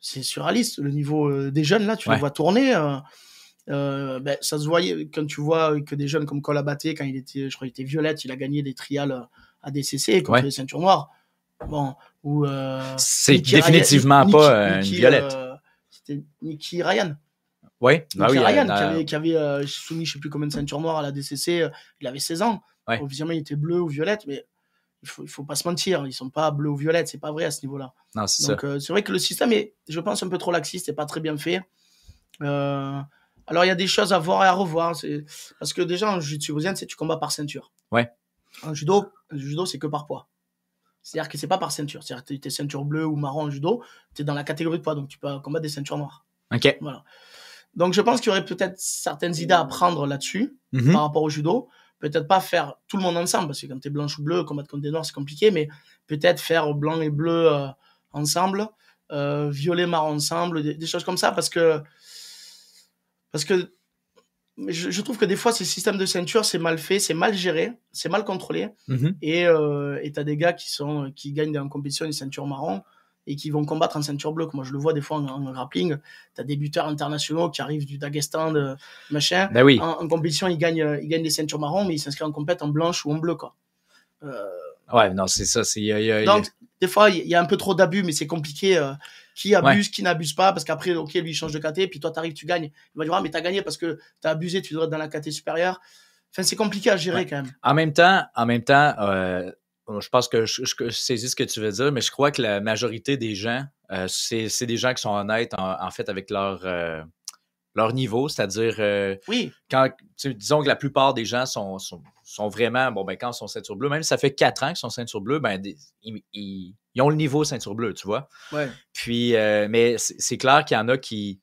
c'est surréaliste. Le niveau euh, des jeunes, là, tu Ouais. les vois tourner. euh, ben, ça se voyait quand tu vois que des jeunes comme Colabaté, quand il était, je crois, il était violette, il a gagné des trials à DCC contre Ouais. les ceintures noires. Bon, ou C'est définitivement Ryan- pas Nicky- une violette. C'était Nicky Ryan. oui, ah Nicky oui, Ryan, qui avait, qui avait euh, soumis je sais plus combien de ceintures noires à la DCC, euh, il avait 16 ans. Ouais. Officiellement, il était bleu ou violette, mais il faut, faut pas se mentir, ils sont pas bleus ou violettes, c'est pas vrai à ce niveau-là. non, c'est. Donc euh, c'est vrai que le système est, je pense, un peu trop laxiste et pas très bien fait. Euh, alors il y a des choses à voir et à revoir, c'est- parce que déjà en jiu-jitsu c'est tu combats par ceinture. Ouais. En judo, judo c'est que par poids. C'est-à-dire que c'est pas par ceinture. C'est-à-dire que tu es ceinture bleue ou marron en judo, tu es dans la catégorie de poids, donc tu peux combattre des ceintures noires. OK. Voilà. Donc je pense qu'il y aurait peut-être certaines idées à prendre là-dessus Mhm. par rapport au judo. Peut-être pas faire tout le monde ensemble, parce que quand tu es blanche ou bleu, combattre contre des noirs, c'est compliqué, mais peut-être faire blanc et bleu euh, ensemble, euh, violet, marron ensemble, des, des choses comme ça, parce que. Parce que. Je, je trouve que des fois, ces systèmes de ceinture, c'est mal fait, c'est mal géré, c'est mal contrôlé. Mhm. Et euh, et t'as des gars qui, sont, qui gagnent la compétition une ceinture marron et qui vont combattre en ceinture bleue. que Moi, je le vois des fois en, en grappling. T'as des buteurs internationaux qui arrivent du Daghestan, de machin. Ben oui. En, en compétition, ils gagnent, ils gagnent des ceintures marron, mais ils s'inscrivent en compète en blanche ou en bleu, quoi. Euh, Ouais, non, c'est ça. c'est- Donc, des fois, il y a un peu trop d'abus, mais c'est compliqué. euh, qui abuse, qui n'abuse pas, parce qu'après, ok, lui, il change de KT, puis toi, t'arrives, tu gagnes. Il va dire, ah, mais t'as gagné parce que t'as abusé, tu dois être dans la KT supérieure. Enfin, c'est compliqué à gérer Ouais. quand même. En même temps, en même temps, euh, je pense que je, je- je saisis ce que tu veux dire, mais je crois que la majorité des gens, euh, c'est des gens qui sont honnêtes en, en fait avec leur, euh, leur niveau, c'est-à-dire euh, Oui, quand disons que la plupart des gens sont, sont, sont vraiment bon ben quand ils sont ceinture bleue, même si ça fait quatre ans qu'ils sont ceinture bleue, ben des- ils, ils- ils ont le niveau ceinture bleue, tu vois. ouais. Puis, mais c'est clair qu'il y en a qui,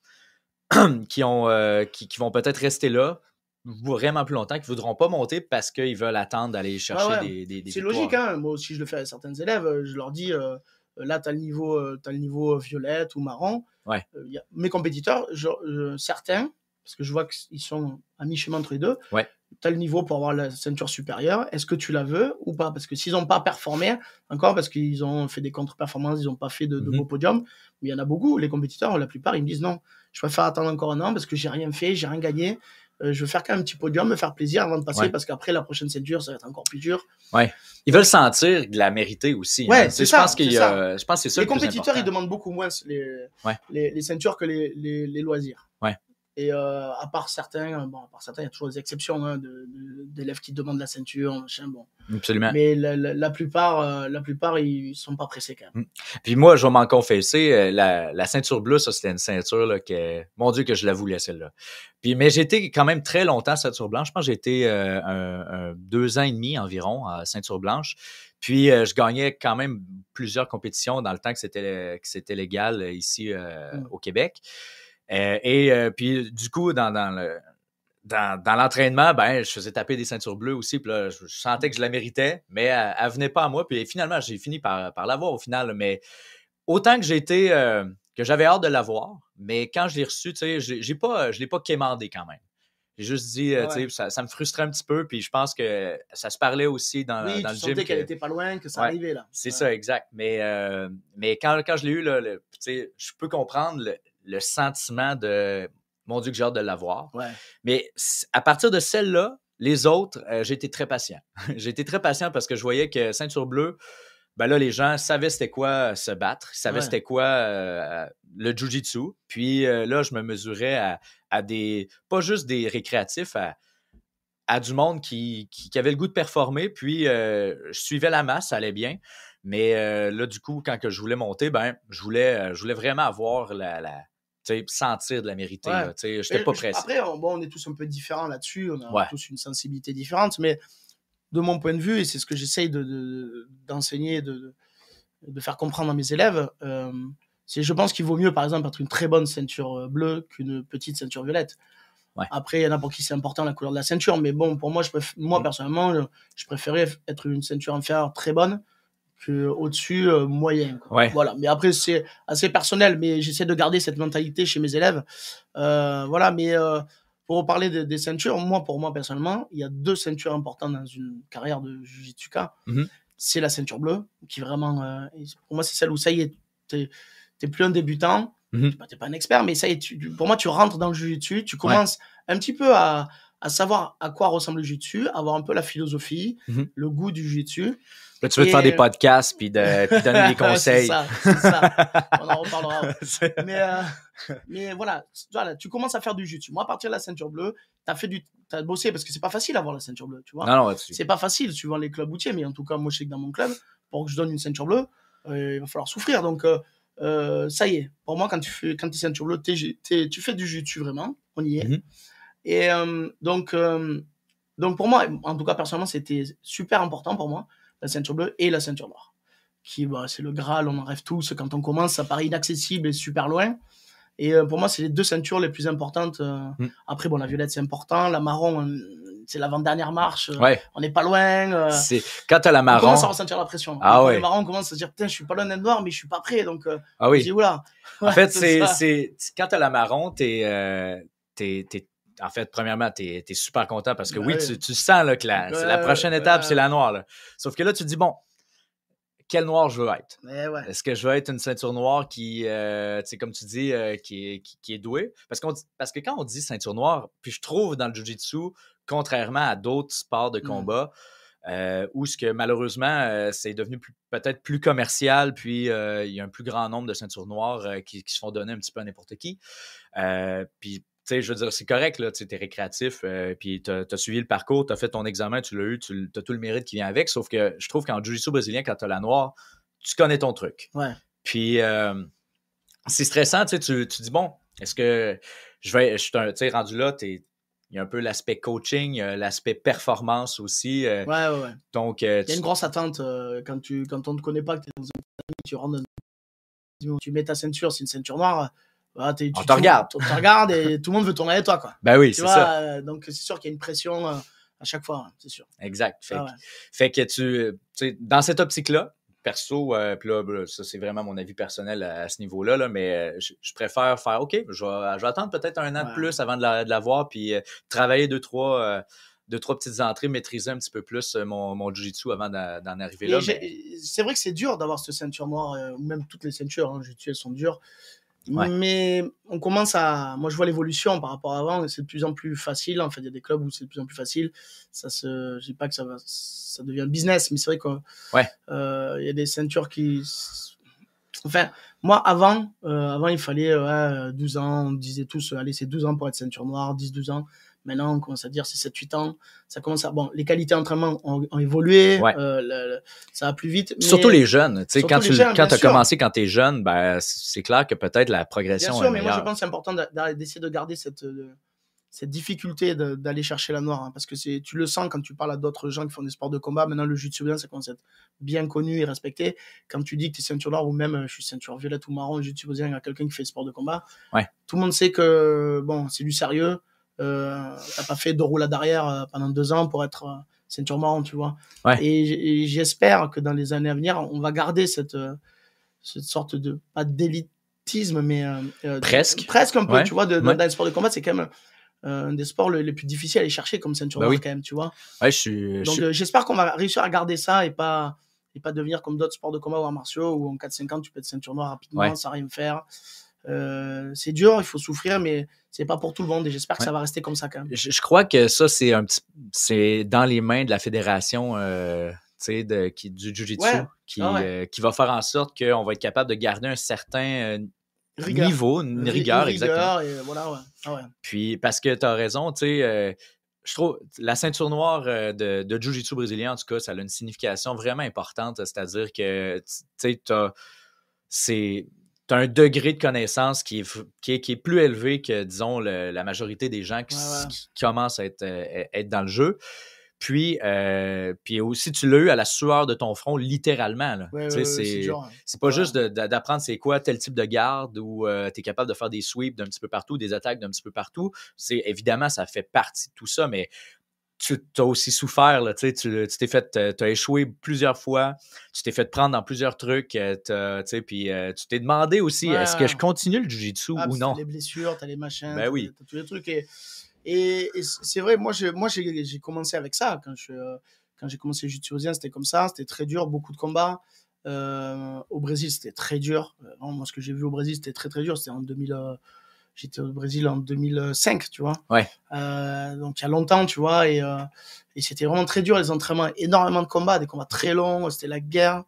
[CLEARS THROAT] qui, ont, qui, qui vont peut-être rester là vraiment plus longtemps, qui ne voudront pas monter parce qu'ils veulent attendre d'aller chercher ouais. des, des, des C'est logique, hein. Moi aussi, je le fais à certains élèves. euh, Je leur dis, euh, là, tu as le niveau, euh, le niveau euh, violette ou marron. Ouais. Euh, y a- mes compétiteurs, je- euh, certains, parce que je vois qu'ils sont à mi-chemin entre les deux, Ouais. tu as le niveau pour avoir la ceinture supérieure. Est-ce que tu la veux ou pas? Parce que s'ils n'ont pas performé, encore parce qu'ils ont fait des contre-performances, ils n'ont pas fait de, de Mhm. beaux podiums, mais il y en a beaucoup, les compétiteurs, la plupart, ils me disent non, je préfère attendre encore un an parce que j'ai rien fait, j'ai rien gagné. Euh, je veux faire quand même un petit podium, me faire plaisir avant de passer Ouais. parce qu'après la prochaine ceinture, ça va être encore plus dur. Ils veulent sentir de la mériter aussi. Ouais, hein. c'est je ça, pense qu'il y c'est a- Je pense que c'est ça les le plus compétiteurs, ils demandent beaucoup moins les, Ouais. les, les ceintures que les loisirs. Et euh, à part certains, bon, à part certains, il y a toujours des exceptions hein, de- de- d'élèves qui demandent la ceinture, machin, bon. Absolument. Mais la, la, la plupart, euh, la plupart, ils sont pas pressés quand même. Puis moi, je vais m'en confesser, euh, la, la ceinture bleue, ça, c'était une ceinture là, que, mon Dieu, que je la voulais, celle-là. Puis, mais été quand même très longtemps ceinture blanche. Je pense que j'ai été euh, un- un- deux ans et demi environ à ceinture blanche. Puis, euh, je gagnais quand même plusieurs compétitions dans le temps que c'était que c'était légal euh, ici euh, Mm. au Québec. Euh, et euh, puis, du coup, dans, dans le dans, dans l'entraînement, ben, je faisais taper des ceintures bleues aussi. Puis là, je, je sentais que je la méritais, mais elle, elle venait pas à moi. Puis finalement, j'ai fini par, par l'avoir au final. Mais autant que été, euh, que j'avais hâte de l'avoir, mais quand je l'ai reçu, tu sais, j'ai pas, je l'ai pas quémandé quand même. J'ai juste dit, tu sais, ça, ça me frustrait un petit peu. Puis je pense que ça se parlait aussi dans, oui, dans le gym. qu'elle que- était pas loin, que ça Ouais, arrivait là. c'est Ouais. ça, exact. Mais, euh, mais quand, quand je l'ai eu, là, le- tu sais, je peux comprendre le, sentiment de mon Dieu, que j'ai hâte de l'avoir. Ouais. Mais à partir de celle-là, les autres, euh, j'ai été très patient. [LAUGHS] j'ai été très patient parce que je voyais que ceinture bleue, ben là, les gens savaient c'était quoi euh, se battre, savaient Ouais. c'était quoi euh, le jujitsu. Puis euh, là, je me mesurais à, à des, pas juste des récréatifs, à, à du monde qui, qui, qui avait le goût de performer. Puis je suivais la masse, ça allait bien. Mais là, du coup, quand que je voulais monter, ben, je voulais, je voulais vraiment avoir la, sentir de la. Ouais. tu sais, J'étais pas je- pressé. Après, on, bon, on est tous un peu différents là-dessus, on a Ouais. tous une sensibilité différente, mais de mon point de vue, et c'est ce que j'essaye de- de- d'enseigner, de, de, de faire comprendre à mes élèves, euh, c'est je pense qu'il vaut mieux, par exemple, être une très bonne ceinture euh, bleue qu'une petite ceinture violette. Ouais. Après, il y en a pour qui c'est important la couleur de la ceinture, mais bon, pour moi, je préf- moi Mm. personnellement, je, je préférais être une ceinture inférieure très bonne au-dessus euh, moyen. quoi. Ouais. Voilà. Mais après, c'est assez personnel, mais j'essaie de garder cette mentalité chez mes élèves. Euh, voilà, mais euh, pour parler de- des ceintures, moi, pour moi personnellement, il y a deux ceintures importantes dans une carrière de Jujitsuka. Mhm. C'est la ceinture bleue, qui vraiment, euh, pour moi, c'est celle où ça y est, t'es t'es plus un débutant, Mhm. tu n'es pas un expert, mais ça y est, tu- pour moi, tu rentres dans le Jujitsu, tu commences un petit peu à, à savoir à quoi ressemble le Jujitsu, avoir un peu la philosophie, Mhm. le goût du Jujitsu. Là, tu veux te faire des podcasts puis, de, puis donner des [LAUGHS] conseils. c'est ça, c'est ça. On en reparlera. [LAUGHS] Mais, euh, mais voilà, tu- voilà, tu commences à faire du jiu Moi, à partir de la ceinture bleue, tu as fait du, as bossé parce que c'est pas facile d'avoir la ceinture bleue, tu vois. non, non, C'est pas facile suivant les clubs routiers, mais en tout cas, moi, je sais que dans mon club, pour que je donne une ceinture bleue, euh, il va falloir souffrir. Donc, euh, ça y est. Pour moi, quand tu fais, quand es ceinture bleue, t'es- t'es- tu fais du jiu vraiment. On y est. Mhm. Et donc, donc, pour moi, en tout cas, personnellement, c'était super important pour moi, la ceinture bleue et la ceinture noire. Qui, bah, c'est le Graal, on en rêve tous. Quand on commence, ça paraît inaccessible et super loin. Et euh, pour moi, c'est les deux ceintures les plus importantes. euh. Mm. Après, bon, la violette, c'est important. La marron, euh, c'est l'avant-dernière marche. euh, Ouais, On n'est pas loin. euh, c'est quand t'as la on marron. commence à ressentir la pression. Ah Quand ouais. Le marron, on commence à se dire, putain, je suis pas loin d'être noir, mais je suis pas prêt. Donc, Ah on oui. se dit, oula. En Ouais, fait, c'est, c'est, quand t'as la marron, t'es, t'es, t'es- en fait, premièrement, t'es, t'es super content parce que oui, tu, tu sens là, que la, prochaine étape, c'est la noire. là. Sauf que là, tu te dis, bon, quel noir je veux être? Ouais. Est-ce que je veux être une ceinture noire qui, euh, tu comme tu dis, euh, qui, est, qui, qui est douée? Parce, qu'on parce que quand on dit ceinture noire, puis je trouve dans le jiu-jitsu, contrairement à d'autres sports de Mm. combat, euh, où ce que malheureusement, euh, c'est devenu peut-être plus commercial, puis il y a un plus grand nombre de ceintures noires qui, qui se font donner un petit peu à n'importe qui. Puis, tu sais, je veux dire, c'est correct, là, tu es récréatif, euh, puis tu as, suivi le parcours, tu as fait ton examen, tu l'as eu, tu as tout le mérite qui vient avec, sauf que je trouve qu'en Jiu-Jitsu brésilien, quand tu as la noire, tu connais ton truc. Ouais. Puis, euh, c'est stressant, tu tu tu dis, bon, est-ce que je vais, je suis tu rendu là, il y a un peu l'aspect coaching, l'aspect performance aussi. euh, Ouais, ouais, ouais. donc, euh, Il y a tu- une grosse attente euh, quand, tu, quand on ne te connaît pas, que es dans un tu rentres dans tu mets ta ceinture, c'est une ceinture noire. Bah, t'es- On tu- te regarde. On te regarde et tout le monde veut tourner avec toi. Quoi. ben oui, c'est ça. euh, donc c'est sûr qu'il y a une pression euh, à chaque fois, hein, c'est sûr. Exact. Fait, Ah que- ouais. fait que tu, tu sais, dans cette optique-là, perso, euh, puis là, ben, ça c'est vraiment mon avis personnel à, à ce niveau-là, là, mais euh, je, je préfère faire, OK, je vais, je vais attendre peut-être un an de plus avant de la, de la voir, puis euh, travailler deux trois, deux, trois petites entrées, maîtriser un petit peu plus mon, mon jiu-jitsu avant d'en arriver Et là. mais- C'est vrai que c'est dur d'avoir cette ceinture noire, ou même toutes les ceintures, hein, je elles sont dures. Ouais. Mais on commence à. Moi, je vois l'évolution par rapport à avant, c'est de plus en plus facile. En fait, il y a des clubs où c'est de plus en plus facile. Ça se... Je dis pas que ça, va... ça devient business, mais c'est vrai qu'il Ouais. y a des ceintures qui. Enfin, moi, avant, euh, avant il fallait euh, ouais, 12 ans. On disait tous, allez, c'est 12 ans pour être ceinture noire, 10-12 ans. Maintenant, on commence à dire c'est 7-8 ans. Ça commence à. Bon, les qualités d'entraînement ont, ont évolué. Ouais. euh, le- le- ça va plus vite. mais- Surtout les jeunes. Surtout quand les tu jeunes, quand bien as sûr. commencé quand tu es jeune, ben, c'est clair que peut-être la Bien progression sûr, est mais moi je pense que c'est important d'essayer de garder cette, euh, cette difficulté d'aller chercher la noire. hein, parce que c'est tu le sens quand tu parles à d'autres gens qui font des sports de combat. Maintenant, le jiu-jitsu brésilien, ça commence à être bien connu et respecté. Quand tu dis que tu es ceinture noire ou même euh, je suis ceinture violette ou marron, jiu-jitsu brésilien, il y a quelqu'un qui fait sport de combat. Ouais. Tout le monde sait que bon, c'est du sérieux. Euh, T'as pas fait de roulade arrière euh, pendant deux ans pour être euh, ceinture marron, tu vois. Ouais. Et j'espère que dans les années à venir, on va garder cette, euh, cette sorte de, pas d'élitisme, mais euh, Presque. presque un peu, Ouais. tu vois. De, de- Ouais. Dans les sports de combat, c'est quand même euh, un des sports le- les plus difficiles à aller chercher comme ceinture Bah noire, oui. quand même, tu vois. Ouais, je suis, je Donc j'espère qu'on va réussir à garder ça et pas, et pas devenir comme d'autres sports de combat ou arts martiaux où en 4-5 ans, tu peux être ceinture noire rapidement sans rien faire. Euh, c'est dur, il faut souffrir, mais c'est pas pour tout le monde et j'espère que Ouais. ça va rester comme ça quand même. je, je crois que ça, c'est un petit c'est dans les mains de la fédération euh, de, qui, du Jiu-Jitsu Ouais. qui, Ah ouais. euh, qui va faire en sorte qu'on va être capable de garder un certain euh, Rigueur. niveau, une Ri- rigueur, exactement. et voilà, ouais. Ah. Puis parce que tu as raison, tu sais, je trouve la ceinture noire de, de Jiu-Jitsu brésilien, en tout cas, ça a une signification vraiment importante. C'est-à-dire que tu sais, t'as- c'est t'as un degré de connaissance qui est, qui est, qui est plus élevé que, disons, le- la majorité des gens qui, Ouais, ouais. qui commencent à être, euh, être dans le jeu. Puis, euh, puis aussi, tu l'as eu à la sueur de ton front, littéralement. Ouais, Tu c'est- hein. pas juste d'apprendre c'est quoi tel type de garde ou tu es capable de faire des sweeps d'un petit peu partout, des attaques d'un petit peu partout. C'est évidemment ça fait partie de tout ça, mais tu as aussi souffert, là, tu t'es fait, tu as échoué plusieurs fois, tu t'es fait prendre dans plusieurs trucs, euh, puis euh, tu t'es demandé aussi, Ouais, est-ce que je continue le jujitsu Ah, ou non? t'as les blessures, t'as les machins, Ben oui. t'as tous les trucs. Et, et, et c'est vrai, moi, j'ai, moi, j'ai, j'ai commencé avec ça. Quand, je, euh, quand j'ai commencé le jiu c'était comme ça. C'était très dur, beaucoup de combats. Euh, au Brésil, c'était très dur. Euh, moi, ce que j'ai vu au Brésil, c'était très, très dur. C'était en 2000. euh, j'étais au Brésil en 2005, tu vois. Ouais. Euh, donc, il y a longtemps, tu vois. Et, euh, et c'était vraiment très dur, les entraînements. Énormément de combats, des combats très longs. C'était la guerre.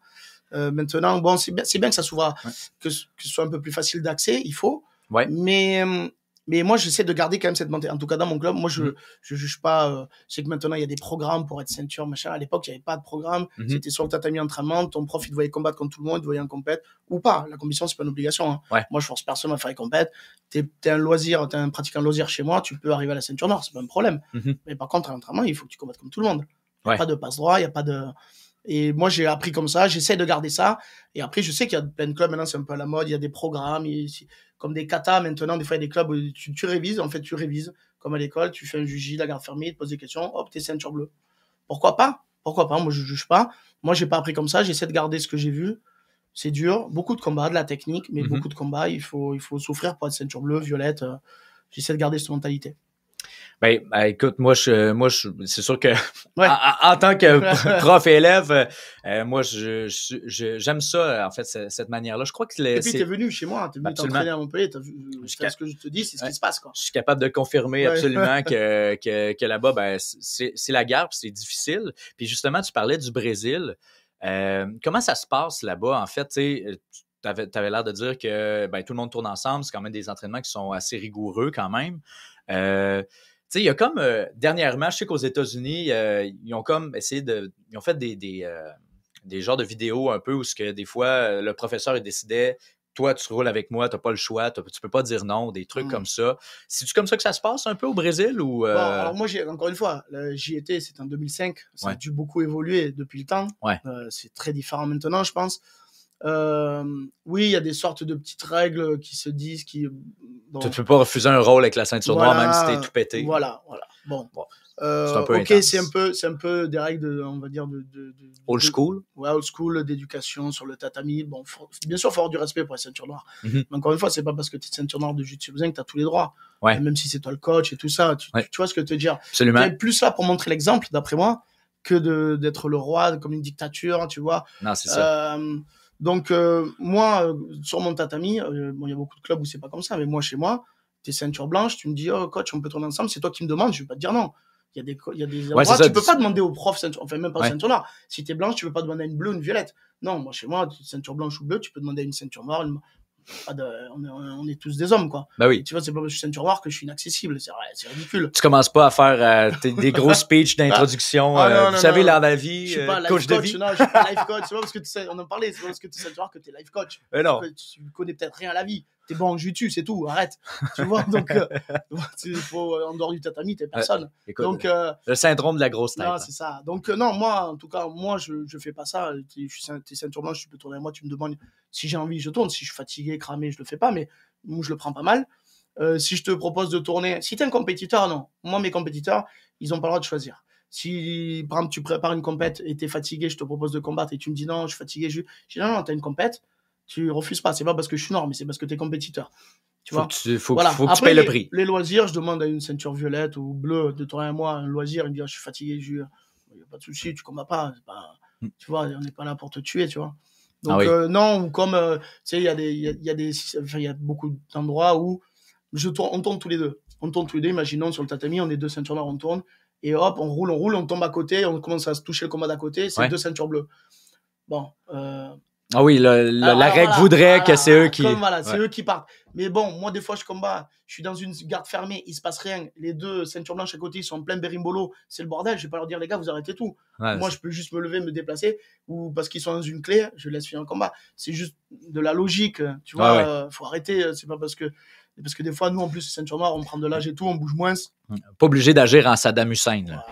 Euh, maintenant, bon, c'est bien, bien que ça Ouais. que, que ce soit un peu plus facile d'accès, il faut. Ouais. Mais, euh, mais moi, j'essaie de garder quand même cette mentalité. En tout cas, dans mon club, moi, je Mhm. je juge pas. euh, je sais que maintenant, il y a des programmes pour être ceinture, machin. À l'époque, il n'y avait pas de programme. Mhm. C'était sur le tatami entraînement. Ton prof, il te voyait combattre contre tout le monde, il te voyait en compète ou pas. La compétition, c'est pas une obligation. hein. Ouais. Moi, je force personne à faire les compètes. T'es es un loisir, t'es un pratiquant loisir chez moi, tu peux arriver à la ceinture noire, c'est pas un problème. Mhm. Mais par contre, à l'entraînement, il faut que tu combattes comme tout le monde. Il n'y a Ouais. pas de passe droit, il n'y a pas de. Et moi, j'ai appris comme ça, j'essaie de garder ça. Et après, je sais qu'il y a plein de clubs, maintenant, c'est un peu à la mode, il y a des programmes, comme des katas maintenant, des fois, il y a des clubs où tu, tu révises, en fait, tu révises, comme à l'école, tu fais un juji, la garde fermée, tu poses des questions, hop, t'es ceinture bleue. Pourquoi pas? Pourquoi pas? Moi, je juge pas. Moi, j'ai pas appris comme ça, j'essaie de garder ce que j'ai vu. C'est dur, beaucoup de combats, de la technique, mais Mhm. beaucoup de combats, il faut, il faut souffrir pour être ceinture bleue, violette. euh, J'essaie de garder cette mentalité. Ben, ben, écoute, moi, je, moi, je, c'est sûr que [LAUGHS] Ouais. en, tant que [LAUGHS] prof et élève, euh, euh, moi, je, je- je- j'aime ça, en fait, cette, manière-là. Je crois que les- Et puis, c'est- t'es venu chez moi, t'es venu Absolument. t'entraîner à Montpellier, t'as vu, Je c'est ce que je te dis, c'est ce Ouais. qui se passe, quoi. je suis capable de confirmer Ouais. absolument [LAUGHS] que, que, que là-bas, ben, c'est, la guerre, c'est difficile. Puis justement, tu parlais du Brésil. Euh, comment ça se passe là-bas? En fait, tu avais, avais l'air de dire que ben, tout le monde tourne ensemble. C'est quand même des entraînements qui sont assez rigoureux quand même. Euh, tu sais, il y a comme euh, dernièrement, je sais qu'aux États-Unis, euh, ils ont comme essayé de. Ils ont fait des, des, euh, des genres de vidéos un peu où ce que des fois le professeur il décidait toi, tu roules avec moi, tu n'as pas le choix, t'as- tu peux pas dire non, des trucs Mm. comme ça. C'est-tu comme ça que ça se passe un peu au Brésil ou. Bon, alors moi, j'ai encore une fois, j'y étais, c'était en 2005. Ça a dû beaucoup évoluer depuis le temps. Ouais. C'est très différent maintenant, je pense. Euh, oui, il y a des sortes de petites règles qui se disent, qui. bon, Tu ne peux pas refuser un rôle avec la ceinture noire, même si t'es tout pété. Voilà, voilà. Bon. Bon. Euh, C'est un peu ok, c'est un peu, c'est un peu des règles, de, on va dire de, de, de- Old de- school. ouais, old school d'éducation sur le tatami. Bon, faut- bien sûr, faut avoir du respect pour la ceinture noire. Mhm. Mais encore une fois, c'est pas parce que tu es ceinture noire de jiu-jitsu que tu as tous les droits. Ouais. Même si c'est toi le coach et tout ça, tu, Ouais. tu- tu vois ce que je veux dire? Absolument. Es plus là pour montrer l'exemple, d'après moi, que de- d'être le roi comme une dictature, tu vois? Non, c'est ça. Donc, euh, moi, euh, sur mon tatami, euh, bon, il y a beaucoup de clubs où c'est pas comme ça, mais moi, chez moi, t'es ceinture blanche, tu me dis, oh coach, on peut tourner ensemble, c'est toi qui me demandes, je vais pas te dire non. Il y a des, il y a des endroits, ça. tu peux pas demander au prof ceinture, enfin, même pas Ouais. ceinture noire. Si t'es blanche, tu peux pas demander à une bleue ou une violette. Non, moi, chez moi, ceinture blanche ou bleue, tu peux demander à une ceinture noire. une- pas de- on, est, on est tous des hommes, quoi. Ben oui. Tu vois, c'est pas parce que je suis ceinture noire que je suis inaccessible. C'est ridicule. Tu commences pas à faire euh, des gros [LAUGHS] speeches d'introduction. Ah, euh, vous non, savez, non. là, la vie, Je suis euh, pas coach coach, de vie. non, je suis pas life [LAUGHS] coach. C'est pas parce que tu sais, on en parlait, c'est pas parce que tu es ceinture noire que t'es life coach. Mais non. que tu connais peut-être rien à la vie. T'es bon en jiu c'est tout, arrête. tu vois, [LAUGHS] donc, euh, [LAUGHS] faut, euh, en dehors du tatami, t'es personne. Écoute, donc, euh, le syndrome de la grosse tête. non, hein. c'est ça. Donc, non, moi, en tout cas, moi, je, je fais pas ça. T'es ceinture blanche, tu peux tourner avec moi, tu me demandes si j'ai envie, je tourne. Si je suis fatigué, cramé, je le fais pas, mais moi, je le prends pas mal. Si je te propose de tourner, si t'es un compétiteur, non. Moi, mes compétiteurs, ils ont pas le droit de choisir. Si, par exemple, tu prépares une compète et t'es fatigué, je te propose de combattre et tu me dis non, je suis fatigué, je dis non, non, t'as une compète, tu refuses pas. C'est pas parce que je suis noir, mais c'est parce que t'es compétiteur. Tu faut vois que tu, faut, voilà. faut que tu Après, payes le prix. Les loisirs, je demande à une ceinture violette ou bleue de tourner à moi un loisir. Il me dit, ah, je suis fatigué, je... il n'y a pas de souci, tu combats pas. Mm. Tu vois, on n'est pas là pour te tuer, tu vois. Donc, Ah oui. euh, non, comme, euh, tu sais, il y, a des- y, a, y, a des- y a beaucoup d'endroits où je tourne, on tourne tous les deux. On tourne tous les deux, imaginons sur le tatami, on est deux ceintures noires, on tourne. Et hop, on roule, on roule, on tombe à côté, on commence à se toucher le combat d'à côté, c'est Ouais. deux ceintures bleues. Bon, euh, Ah oui, le- le- alors, la règle voilà, voudrait voilà, que c'est eux qui. comme voilà, c'est Ouais. eux qui partent. Mais bon, moi, des fois, je combats. Je suis dans une garde fermée, il se passe rien. Les deux ceintures blanches à côté, ils sont en plein berimbolo. C'est le bordel. Je vais pas leur dire, les gars, vous arrêtez tout. Ouais, moi, je peux juste me lever, me déplacer. Ou parce qu'ils sont dans une clé, je laisse finir un combat. C'est juste de la logique. Tu vois, ouais. euh, faut arrêter. C'est pas parce que. Parce que des fois, nous, en plus, ceintures noires, on prend de l'âge et tout, on bouge moins. Pas obligé d'agir en Saddam Hussein. là.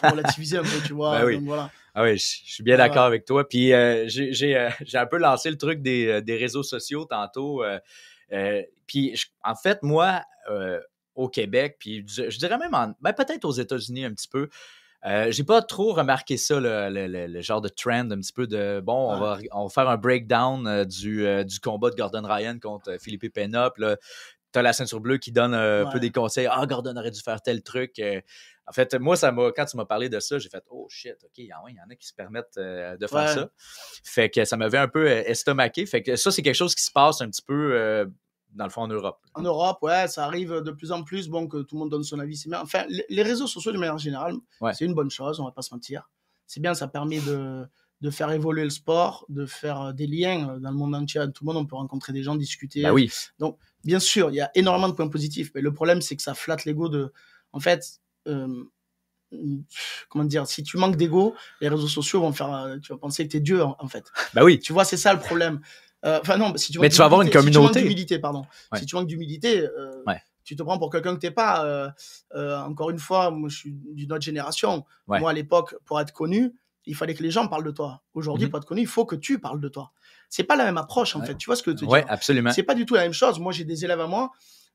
Faut relativiser un peu, tu [LAUGHS] vois. Ben oui. Donc, voilà. Ah oui, je, je suis bien Ouais. d'accord avec toi. Puis euh, j'ai euh, [LAUGHS] j'ai un peu lancé le truc des, euh, des réseaux sociaux tantôt. euh, puis je- en fait, moi, au Québec, puis je, je dirais même en, ben, peut-être aux États-Unis un petit peu. Euh, j'ai pas trop remarqué ça, le, le- le- le genre de trend, un petit peu de bon, on, va, on va faire un breakdown euh, du, euh, du combat de Gordon Ryan contre Philippe Penop. Tu as la ceinture bleue qui donne un peu des conseils. Ah, Gordon aurait dû faire tel truc. En fait, moi, ça m'a, quand tu m'as parlé de ça, j'ai fait Oh shit, OK, il y, en- il y en a qui se permettent euh, de faire Ouais. ça. Fait que ça m'avait un peu euh, estomaqué. Fait que ça, c'est quelque chose qui se passe un petit peu euh, dans le fond en Europe. En Europe, ouais, ça arrive de plus en plus. Bon, que tout le monde donne son avis, c'est bien. Enfin, les- réseaux sociaux, de manière générale, Ouais. c'est une bonne chose, on va pas se mentir. C'est bien, ça permet de, de faire évoluer le sport, de faire des liens dans le monde entier. Tout le monde, on peut rencontrer des gens, discuter. Ben oui, Bien sûr, il y a énormément de points positifs, mais le problème, c'est que ça flatte l'ego de. En fait, comment dire, si tu manques d'ego, les réseaux sociaux vont faire. euh, Tu vas penser que t'es Dieu, en, en fait. ben oui. Tu vois, c'est ça le problème. Euh, Enfin, non, si tu Mais tu vas avoir une d'humilité- si tu manques communauté. d'humilité, pardon. Ouais. Si tu manques d'humilité, euh, Ouais. tu te prends pour quelqu'un que t'es pas. euh, euh, encore une fois, moi, je suis d'une autre génération. Ouais. Moi, à l'époque, pour être connu, il fallait que les gens parlent de toi. Aujourd'hui, Mhm. pour être connu, il faut que tu parles de toi. C'est pas la même approche, en Ouais. fait. Tu vois ce que je veux te Ouais, dire? absolument. C'est pas du tout la même chose. Moi, j'ai des élèves à moi.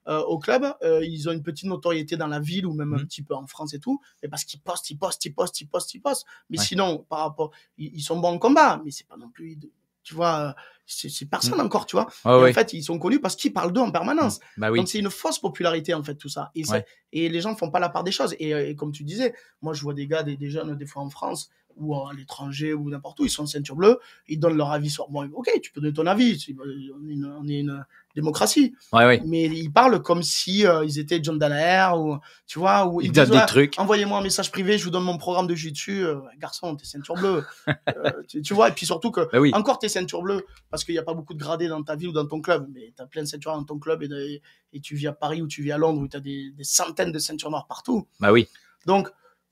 Euh, au club, euh, ils ont une petite notoriété dans la ville ou même un Mhm. petit peu en France et tout, mais parce qu'ils postent, ils postent, ils postent, ils postent, ils postent. Mais sinon, par rapport, ils, sont bons en combat, mais c'est pas non plus, tu vois, c'est c'est personne Mm. encore, tu vois. Ouais. En fait, ils sont connus parce qu'ils parlent d'eux en permanence. Ben oui. Donc c'est une fausse popularité en fait tout ça. Et, ça- Ouais. et les gens ne font pas la part des choses. Et, euh, et comme tu disais, moi je vois des gars, des, des jeunes des fois en France ou à l'étranger ou n'importe où, ils sont ceinture bleue, ils donnent leur avis sur. Bon, ok, tu peux donner ton avis, c'est- on est une, on est une démocratie. Ouais, ouais. Mais ils parlent comme si euh, ils étaient John Dallaire ou tu vois ou Ils disent, donnent des trucs. Envoyez-moi un message privé, je vous donne mon programme de jiu-dessus. Euh, garçon, t'es ceinture bleue. [LAUGHS] Euh, tu, tu vois, et puis surtout que Ben oui. encore t'es ceinture bleue parce qu'il n'y a pas beaucoup de gradés dans ta ville ou dans ton club, mais t'as plein de ceintures dans ton club et, de- et tu vis à Paris ou tu vis à Londres où t'as des, des centaines de ceintures noires partout. Ben oui. Donc,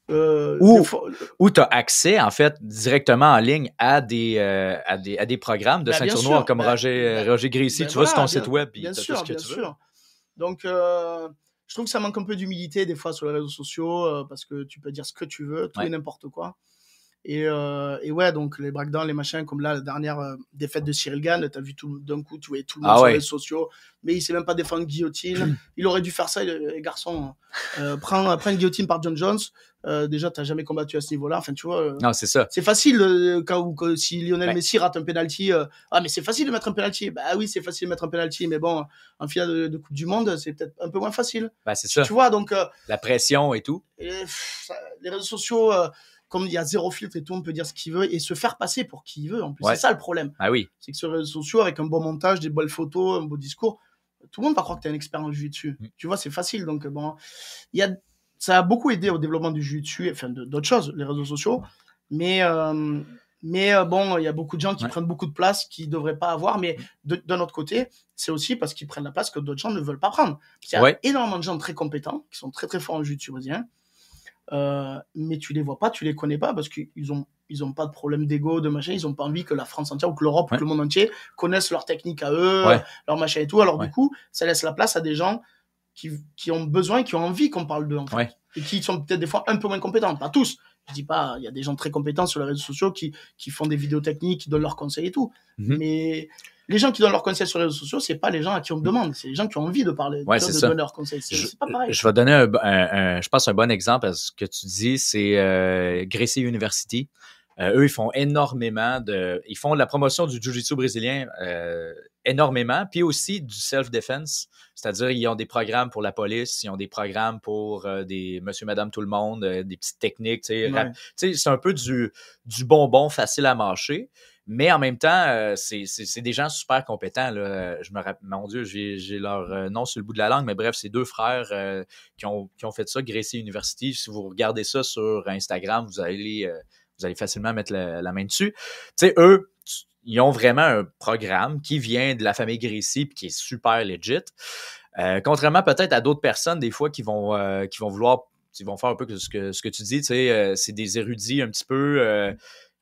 euh, Ou- tu as accès, en fait, directement en ligne à des, euh, à des, à des programmes de Ben, ceinture noire comme Ben, Roger, ben, Roger Gracie. ben tu vas sur ton voilà, site web et bien t'as sûr, tout ce que bien tu veux. sûr. Donc, euh, je trouve que ça manque un peu d'humilité des fois sur les réseaux sociaux euh, parce que tu peux dire ce que tu veux, tout Ouais. et n'importe quoi. Et, euh, et ouais, donc les breakdowns, les machins, comme là, la dernière euh, défaite de Cyril Gann, t'as vu tout d'un coup, tu voyais tout le monde Ah sur ouais. les réseaux sociaux, mais il sait même pas défendre guillotine. [CLEARS THROAT] il aurait dû faire ça, le- les garçons. Euh, prends, prends une guillotine par John Jones. Euh, déjà, t'as jamais combattu à ce niveau-là. Enfin, tu vois. euh, Non, c'est ça. c'est facile euh, quand, ou que si Lionel Ouais. Messi rate un penalty. ah, mais c'est facile de mettre un penalty. Bah oui, c'est facile de mettre un penalty, mais bon, en finale de, de Coupe du Monde, c'est peut-être un peu moins facile. Ben, c'est ça. Tu vois, donc La pression et tout. et, pff, ça- les réseaux sociaux, comme il y a zéro filtre et tout, on peut dire ce qu'il veut et se faire passer pour qui il veut. En plus, Ouais. c'est ça le problème. Ah oui. C'est que sur les réseaux sociaux, avec un bon montage, des belles photos, un beau discours, tout le monde va croire que tu es un expert en jiu-jitsu. Mm. Tu vois, c'est facile. Donc, bon, il y a, ça a beaucoup aidé au développement du jiu-jitsu, enfin d'autres choses, les réseaux sociaux. Mais, euh, mais euh, bon, il y a beaucoup de gens qui Ouais. prennent beaucoup de place qu'ils ne devraient pas avoir. Mais d'un autre côté, c'est aussi parce qu'ils prennent la place que d'autres gens ne veulent pas prendre. Il y a Ouais. énormément de gens très compétents, qui sont très très forts en jiu-jitsu brésilien. Euh, mais tu les vois pas, tu les connais pas parce qu'ils ont ils ont pas de problème d'ego, de machin, ils ont pas envie que la France entière ou que l'Europe ou que le monde entier connaissent leur technique à eux, leur machin et tout. Alors du coup, ça laisse la place à des gens qui, qui ont besoin, qui ont envie qu'on parle d'eux en fait. Ouais. Et qui sont peut-être des fois un peu moins compétents, pas tous. Je dis pas, il y a des gens très compétents sur les réseaux sociaux qui, qui font des vidéos techniques, qui donnent leurs conseils et tout. Mhm. Mais les gens qui donnent leurs conseils sur les réseaux sociaux, c'est pas les gens à qui on demande, c'est les gens qui ont envie de parler, Ouais, de, donner leurs conseils. C'est pas pareil. je vais donner, un, un- un- je pense, un bon exemple à ce que tu dis. C'est euh, Gracie University. Euh, eux, ils font énormément de. Ils font de la promotion du Jiu-Jitsu brésilien euh, énormément, puis aussi du self-defense. C'est-à-dire, ils ont des programmes pour la police, ils ont des programmes pour euh, des monsieur, madame, tout le monde, euh, des petites techniques. tu sais, Ouais. C'est un peu du, du bonbon facile à mâcher. Mais en même temps, euh, c'est des gens super compétents. Là. Je me rappelle, mon Dieu, j'ai leur nom sur le bout de la langue, mais bref, c'est deux frères euh, qui, ont, qui ont fait ça, Gracie University. Si vous regardez ça sur Instagram, vous allez, euh, vous allez facilement mettre la, la main dessus. Tu sais, eux, ils ont vraiment un programme qui vient de la famille Gracie puis qui est super legit. Euh, contrairement peut-être à d'autres personnes, des fois, qui vont, euh, qui vont vouloir, qui vont faire un peu ce que, ce que tu dis, tu sais, euh, c'est des érudits un petit peu.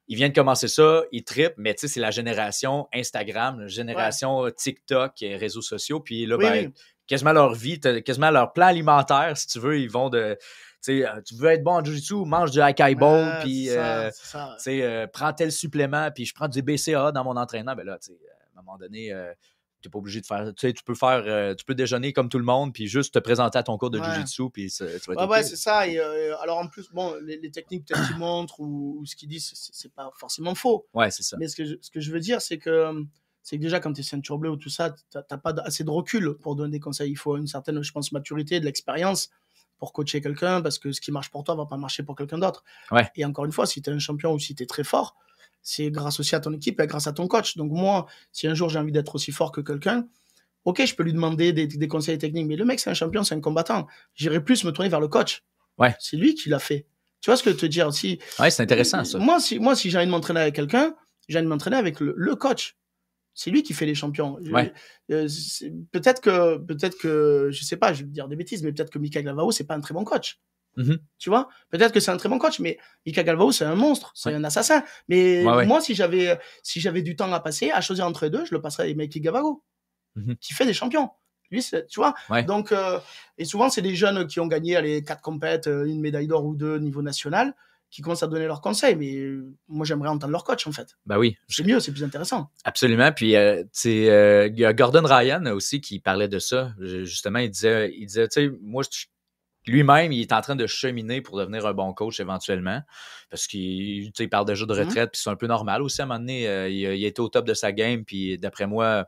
ils viennent de commencer ça, ils trippent, mais tu sais, c'est la génération Instagram, la génération TikTok, et réseaux sociaux. Puis là, Oui, ben, quasiment leur vie, quasiment leur plan alimentaire, si tu veux, ils vont de. Tu euh, tu veux être bon en jiu-jitsu, mange du bowl, Ouais, puis euh, tu euh, prends tel supplément, puis je prends du BCA dans mon entraînement. Ben là, tu sais, à un moment donné, euh, tu n'es pas obligé de faire. Tu tu peux faire. euh, tu peux déjeuner comme tout le monde, puis juste te présenter à ton cours de Ouais. jiu-jitsu, puis tu vas être Ouais, OK. ouais, c'est ça. Et euh, alors en plus, bon, les, les techniques peut-être qu'ils montrent ou, ou ce qu'ils disent, c'est- pas forcément faux. Ouais, c'est ça. Mais ce que, je, ce que je veux dire, c'est que c'est que déjà quand tu es ceinture bleue ou tout ça, t'as t'as pas assez de recul pour donner des conseils. Il faut une certaine, je pense, maturité, de l'expérience pour coacher quelqu'un parce que ce qui marche pour toi va pas marcher pour quelqu'un d'autre. Ouais. Et encore une fois, si tu es un champion ou si tu es très fort, c'est grâce aussi à ton équipe et grâce à ton coach. Donc moi, si un jour j'ai envie d'être aussi fort que quelqu'un, ok, je peux lui demander des, des conseils techniques, mais le mec c'est un champion, c'est un combattant. J'irai plus me tourner vers le coach. Ouais. C'est lui qui l'a fait. Tu vois ce que je veux te dire? Si Ouais, c'est intéressant, ça. moi, si, moi, si j'ai envie de m'entraîner avec quelqu'un, j'ai envie de m'entraîner avec le, le coach. C'est lui qui fait les champions. Ouais. euh, peut-être que, peut-être que, je sais pas, je vais dire des bêtises, mais peut-être que Mika Galvao, c'est pas un très bon coach. Mhm. Tu vois? Peut-être que c'est un très bon coach, mais Mika Galvao, c'est un monstre, c'est Ouais. un assassin. Mais Ouais, moi, si j'avais, si j'avais du temps à passer, à choisir entre les deux, je le passerais avec Mika Galvao, Mhm. qui fait des champions. Lui, tu vois? Donc, euh, et souvent, c'est des jeunes qui ont gagné les quatre compètes, euh, une médaille d'or ou deux au niveau national, qui commencent à donner leurs conseils. Mais euh, moi, j'aimerais entendre leur coach, en fait. Ben oui, C'est mieux, c'est plus intéressant. Absolument. Puis, euh, tu euh, il y a Gordon Ryan aussi qui parlait de ça. Justement, il disait, il disait tu sais, moi, lui-même, il est en train de cheminer pour devenir un bon coach éventuellement. Parce qu'il il parle déjà de Mhm. retraite, puis c'est un peu normal aussi. À un moment donné, euh, il, il été au top de sa game, puis d'après moi,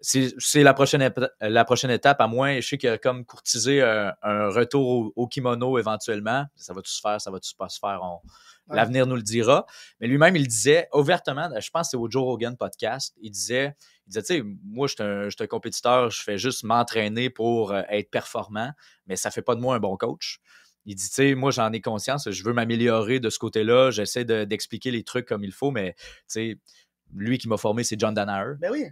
c'est la prochaine, la prochaine étape, à moins, je sais qu'il a comme courtisé un, un retour au, au kimono éventuellement. Ça va-tu se faire, ça va-tu pas se faire? Ouais. L'avenir nous le dira. Mais lui-même, il disait ouvertement, je pense que c'est au Joe Rogan podcast, il disait, il disait, tu sais, moi, je suis un, un compétiteur, je fais juste m'entraîner pour euh, être performant, mais ça fait pas de moi un bon coach. Il dit, tu sais, moi, j'en ai conscience, je veux m'améliorer de ce côté-là, j'essaie de- d'expliquer les trucs comme il faut, mais, tu sais, lui qui m'a formé, c'est John Danaher. Ben oui,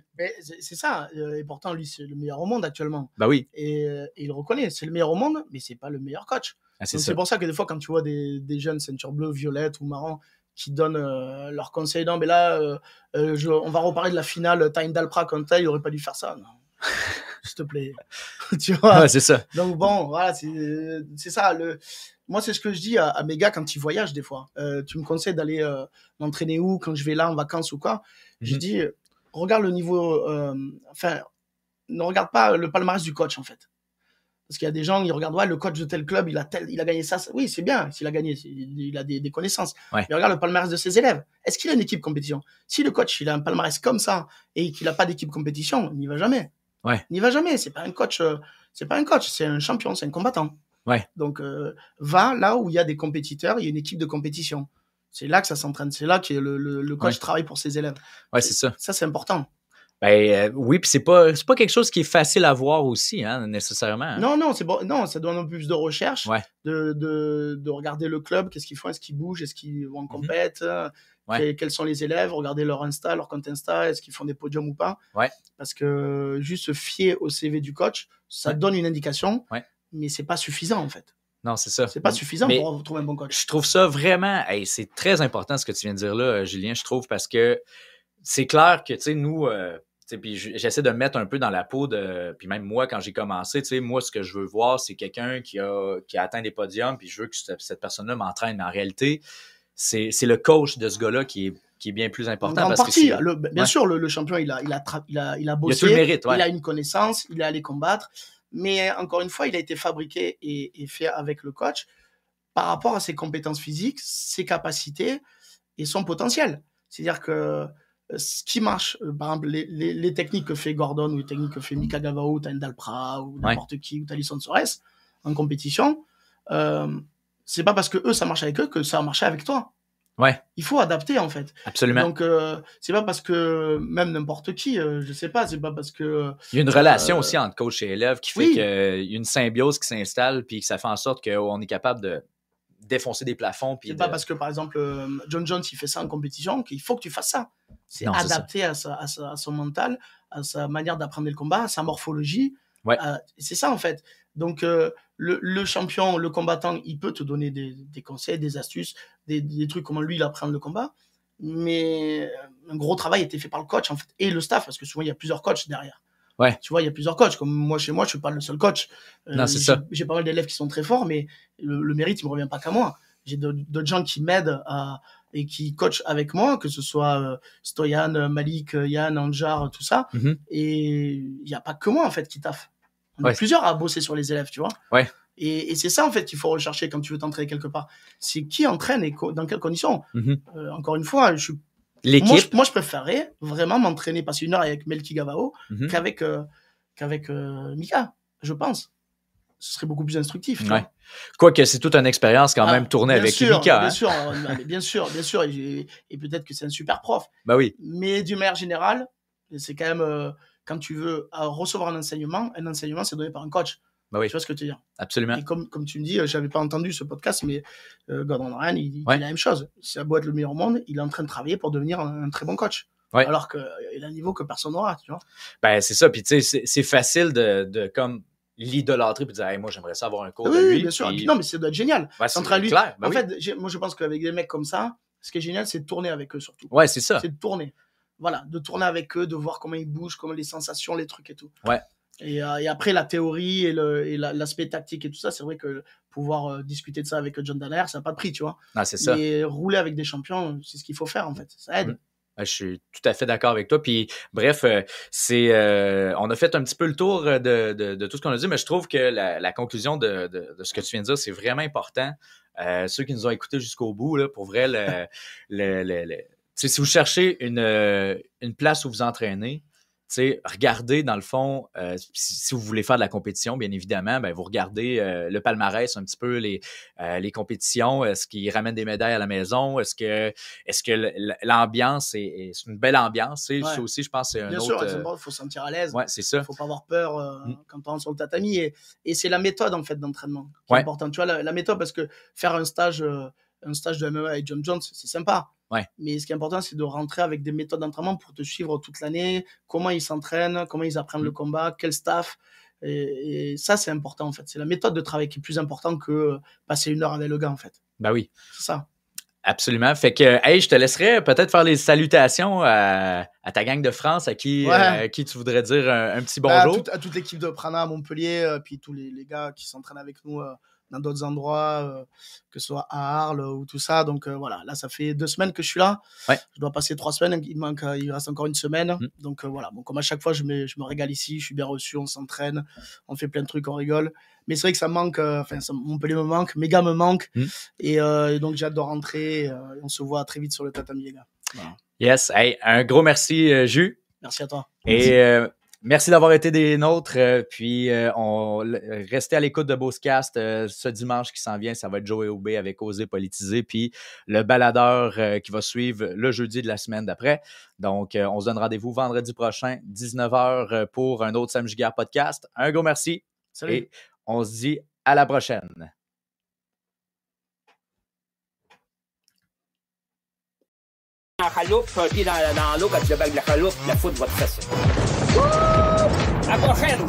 c'est ça. euh, Et pourtant, lui, c'est le meilleur au monde actuellement. Ben oui, Et, euh, et il reconnaît, c'est le meilleur au monde, mais c'est pas le meilleur coach. Ah, c'est pour ça que des fois, quand tu vois des, des jeunes ceinture bleue, violette ou marron qui donnent euh, leurs conseils, non, mais là, euh, euh, je- on va reparler de la finale Time Dalpra contre il aurait pas dû faire ça. Non. [LAUGHS] S'il te plaît. [LAUGHS] tu vois Ouais, c'est ça. Donc bon, voilà, c'est c'est ça. Le... Moi, c'est ce que je dis à, à mes gars quand ils voyagent des fois. Euh, tu me conseilles d'aller euh, m'entraîner où quand je vais là en vacances ou quoi Je Mhm. dis, regarde le niveau. euh, enfin, ne regarde pas le palmarès du coach en fait. Parce qu'il y a des gens, ils regardent, ouais, le coach de tel club, il a, tel, il a gagné ça. ça. Oui, c'est bien s'il a gagné, il a des, des connaissances. Ouais. Mais regarde le palmarès de ses élèves. Est-ce qu'il a une équipe compétition? Si le coach, il a un palmarès comme ça et qu'il n'a pas d'équipe compétition, il n'y va jamais. Ouais. Il n'y va jamais. C'est pas un coach, euh, c'est pas un coach, c'est un champion, c'est un combattant. Ouais. Donc, euh, va là où il y a des compétiteurs, il y a une équipe de compétition. C'est là que ça s'entraîne. C'est là que le, le, le coach Ouais. travaille pour ses élèves. Ouais, c'est ça. Ça, c'est important. Ben euh, oui, puis c'est pas, c'est pas quelque chose qui est facile à voir aussi, hein, nécessairement. hein. Non, non, c'est bon. Non, ça demande un peu plus de recherche, Ouais. de, de, de regarder le club, qu'est-ce qu'ils font, est-ce qu'ils bougent, est-ce qu'ils vont en compète, Mhm. Ouais. quels, quels sont les élèves, regarder leur Insta, leur compte Insta, est-ce qu'ils font des podiums ou pas. Ouais. Parce que juste se fier au CV du coach, ça donne une indication, Ouais. Mais c'est pas suffisant en fait. Non, c'est ça. C'est pas suffisant Mais- pour trouver un bon coach. je trouve ça vraiment, hey, c'est très important ce que tu viens de dire là, euh, Julien, je trouve, parce que c'est clair que, tu sais, nous, euh, puis j'essaie de me mettre un peu dans la peau de, puis même moi, quand j'ai commencé, tu sais, moi, ce que je veux voir, c'est quelqu'un qui a, qui a atteint des podiums, puis je veux que cette, cette personne-là m'entraîne. Mais en réalité, c'est le coach de ce gars-là qui est, qui est bien plus important. en parce partie, le- bien Ouais. sûr, le, le champion, il a, il a, il a, il a il a bossé, tout le mérite, ouais. il a une connaissance, il est allé combattre. Mais encore une fois, il a été fabriqué et, et fait avec le coach par rapport à ses compétences physiques, ses capacités et son potentiel. C'est-à-dire que euh, ce qui marche, euh, par exemple, les, les- les techniques que fait Gordon ou les techniques que fait Mika Gavao, ou Tain Dalpra ou n'importe qui, ou Talisson Soares en compétition, euh, c'est pas parce que eux, ça marche avec eux que ça a marché avec toi. Ouais, Il faut adapter, en fait. absolument. Donc, euh, c'est pas parce que même n'importe qui, euh, je sais pas, c'est pas parce que. il y a une relation euh, aussi entre coach et élève qui fait oui. qu'il y a une symbiose qui s'installe, puis que ça fait en sorte qu'on est capable de défoncer des plafonds. Puis C'est de... pas parce que, par exemple, euh, John Jones, il fait ça en compétition qu'il faut que tu fasses ça. C'est adapté à, sa, à, sa- à son mental, à sa manière d'apprendre le combat, à sa morphologie. Ouais. Euh, c'est ça, en fait. Donc, euh, le, le champion, le combattant, il peut te donner des, des conseils, des astuces, des, des trucs, comment lui, il apprend le combat. Mais un gros travail a été fait par le coach, en fait, et le staff, parce que souvent, il y a plusieurs coachs derrière. Ouais. Tu vois, il y a plusieurs coachs. Comme moi, chez moi, je suis pas le seul coach. Euh, Non, c'est j'ai- ça. J'ai pas mal d'élèves qui sont très forts, mais le, le mérite, il me revient pas qu'à moi. J'ai d'autres gens qui m'aident à- et qui coachent avec moi, que ce soit euh, Stoyan, euh, Malik, euh, Yann, Anjar, tout ça. Mhm. Et il n'y a pas que moi, en fait, qui taffe. On Ouais. est plusieurs à bosser sur les élèves, tu vois. Ouais. Et, et c'est ça, en fait, qu'il faut rechercher quand tu veux t'entraîner quelque part. C'est qui entraîne et dans quelles conditions. Mhm. Euh, encore une fois, je suis L'équipe. moi, je, moi, je préférerais vraiment m'entraîner, passer une heure avec Melki Gavao Mhm. qu'avec euh, qu'avec euh, Mika, je pense. Ce serait beaucoup plus instructif. Ouais. Quoique c'est toute une expérience quand Ah, même tournée avec sûr, Mika. Bien hein. sûr, non, [LAUGHS] mais bien sûr, bien sûr. Et, peut-être que c'est un super prof. Ben oui, Mais d'une manière générale, c'est quand même, euh, quand tu veux euh, recevoir un enseignement, un enseignement, c'est donné par un coach. ben oui, Tu vois ce que je veux dire? Absolument. Et comme, comme tu me dis, euh, j'avais pas entendu ce podcast, mais euh, Gordon Ryan, il, dit Ouais. la même chose. À beau être le meilleur au monde, il est en train de travailler pour devenir un, un très bon coach. Ouais. Alors qu'il a un niveau que personne n'aura, tu vois. Ben c'est ça. Puis tu sais, c'est- facile de, de comme l'idolâtrer puis de dire Hey, moi j'aimerais ça avoir un cours oui, de oui, lui. bien sûr. Puis- non, mais ça doit être génial. Ouais, c'est lui- clair. Ben en oui. fait, moi, je pense qu'avec des mecs comme ça, ce qui est génial, c'est de tourner avec eux surtout. ouais, c'est ça. C'est de tourner. Voilà, de tourner avec eux, de voir comment ils bougent, comment les sensations, les trucs et tout. Ouais. Et, euh, et après, la théorie et et la- l'aspect tactique et tout ça, c'est vrai que pouvoir euh, discuter de ça avec John Danaher, ça n'a pas de prix, tu vois. C'est ça. Mais rouler avec des champions, c'est ce qu'il faut faire, en fait. Ça aide. Je suis tout à fait d'accord avec toi. Puis, bref, euh, c'est, euh, on a fait un petit peu le tour de, de, de tout ce qu'on a dit, mais je trouve que la, la conclusion de, de, de, ce que tu viens de dire, c'est vraiment important. Euh, ceux qui nous ont écoutés jusqu'au bout, là, pour vrai, le, [LAUGHS] le, le, si vous cherchez une, une place où vous entraînez, regardez dans le fond, euh, si, vous voulez faire de la compétition, bien évidemment, ben, vous regardez euh, le palmarès un petit peu, les, euh, les compétitions, est-ce qu'ils ramènent des médailles à la maison, est-ce que est-ce que l'ambiance est, est, une belle ambiance, ouais. ça aussi, je pense, c'est un Bien autre... sûr, il faut se sentir à l'aise. Ouais, c'est ça. Il faut pas avoir peur mm. quand on rentre sur le tatami et, et c'est la méthode en fait d'entraînement qui ouais. est importante. Tu vois, la, la, méthode parce que faire un stage un stage de MMA avec John Jones, c'est sympa. Ouais. Mais ce qui est important, c'est de rentrer avec des méthodes d'entraînement pour te suivre toute l'année, comment ils s'entraînent, comment ils apprennent mmh. le combat, quel staff. Et, et ça, c'est important en fait. C'est la méthode de travail qui est plus importante que passer une heure avec le gars en fait. Bah oui. C'est ça. Absolument. Fait que, hey, je te laisserai peut-être faire les salutations à, à, ta gang de France, à qui, ouais. euh, à qui tu voudrais dire un, un petit bonjour. À, tout, à toute l'équipe de Prana à Montpellier, euh, puis tous les, les gars qui s'entraînent avec nous euh, dans d'autres endroits, euh, que ce soit à Arles ou tout ça. Donc euh, voilà, là, ça fait deux semaines que je suis là. Ouais. Je dois passer trois semaines. Il manque, euh, il reste encore une semaine. Mm. Donc voilà, bon, comme à chaque fois, je me, je me régale ici. Je suis bien reçu, on s'entraîne, on fait plein de trucs, on rigole. Mais c'est vrai que ça manque, enfin, Montpellier me manque, Méga me manque. Mm. Et, et, donc j'ai hâte de rentrer. on se voit très vite sur le tatami, les gars. Voilà. Yes, hey, un gros merci, Jus. Merci à toi. Et Merci d'avoir été des nôtres. Euh, puis, euh, on restez à l'écoute de Beaucast euh, ce dimanche qui s'en vient. Ça va être Joey Aubé avec Oser Politiser. Puis, le baladeur euh, qui va suivre le jeudi de la semaine d'après. Donc, euh, on se donne rendez-vous vendredi prochain, 19h, pour un autre Sam Giguère podcast. Un gros merci. Salut. Et on se dit à la prochaine. en chaloupe, un pied dans, dans l'eau quand tu débarques de la chaloupe, la foudre va te fesser. À la prochaine!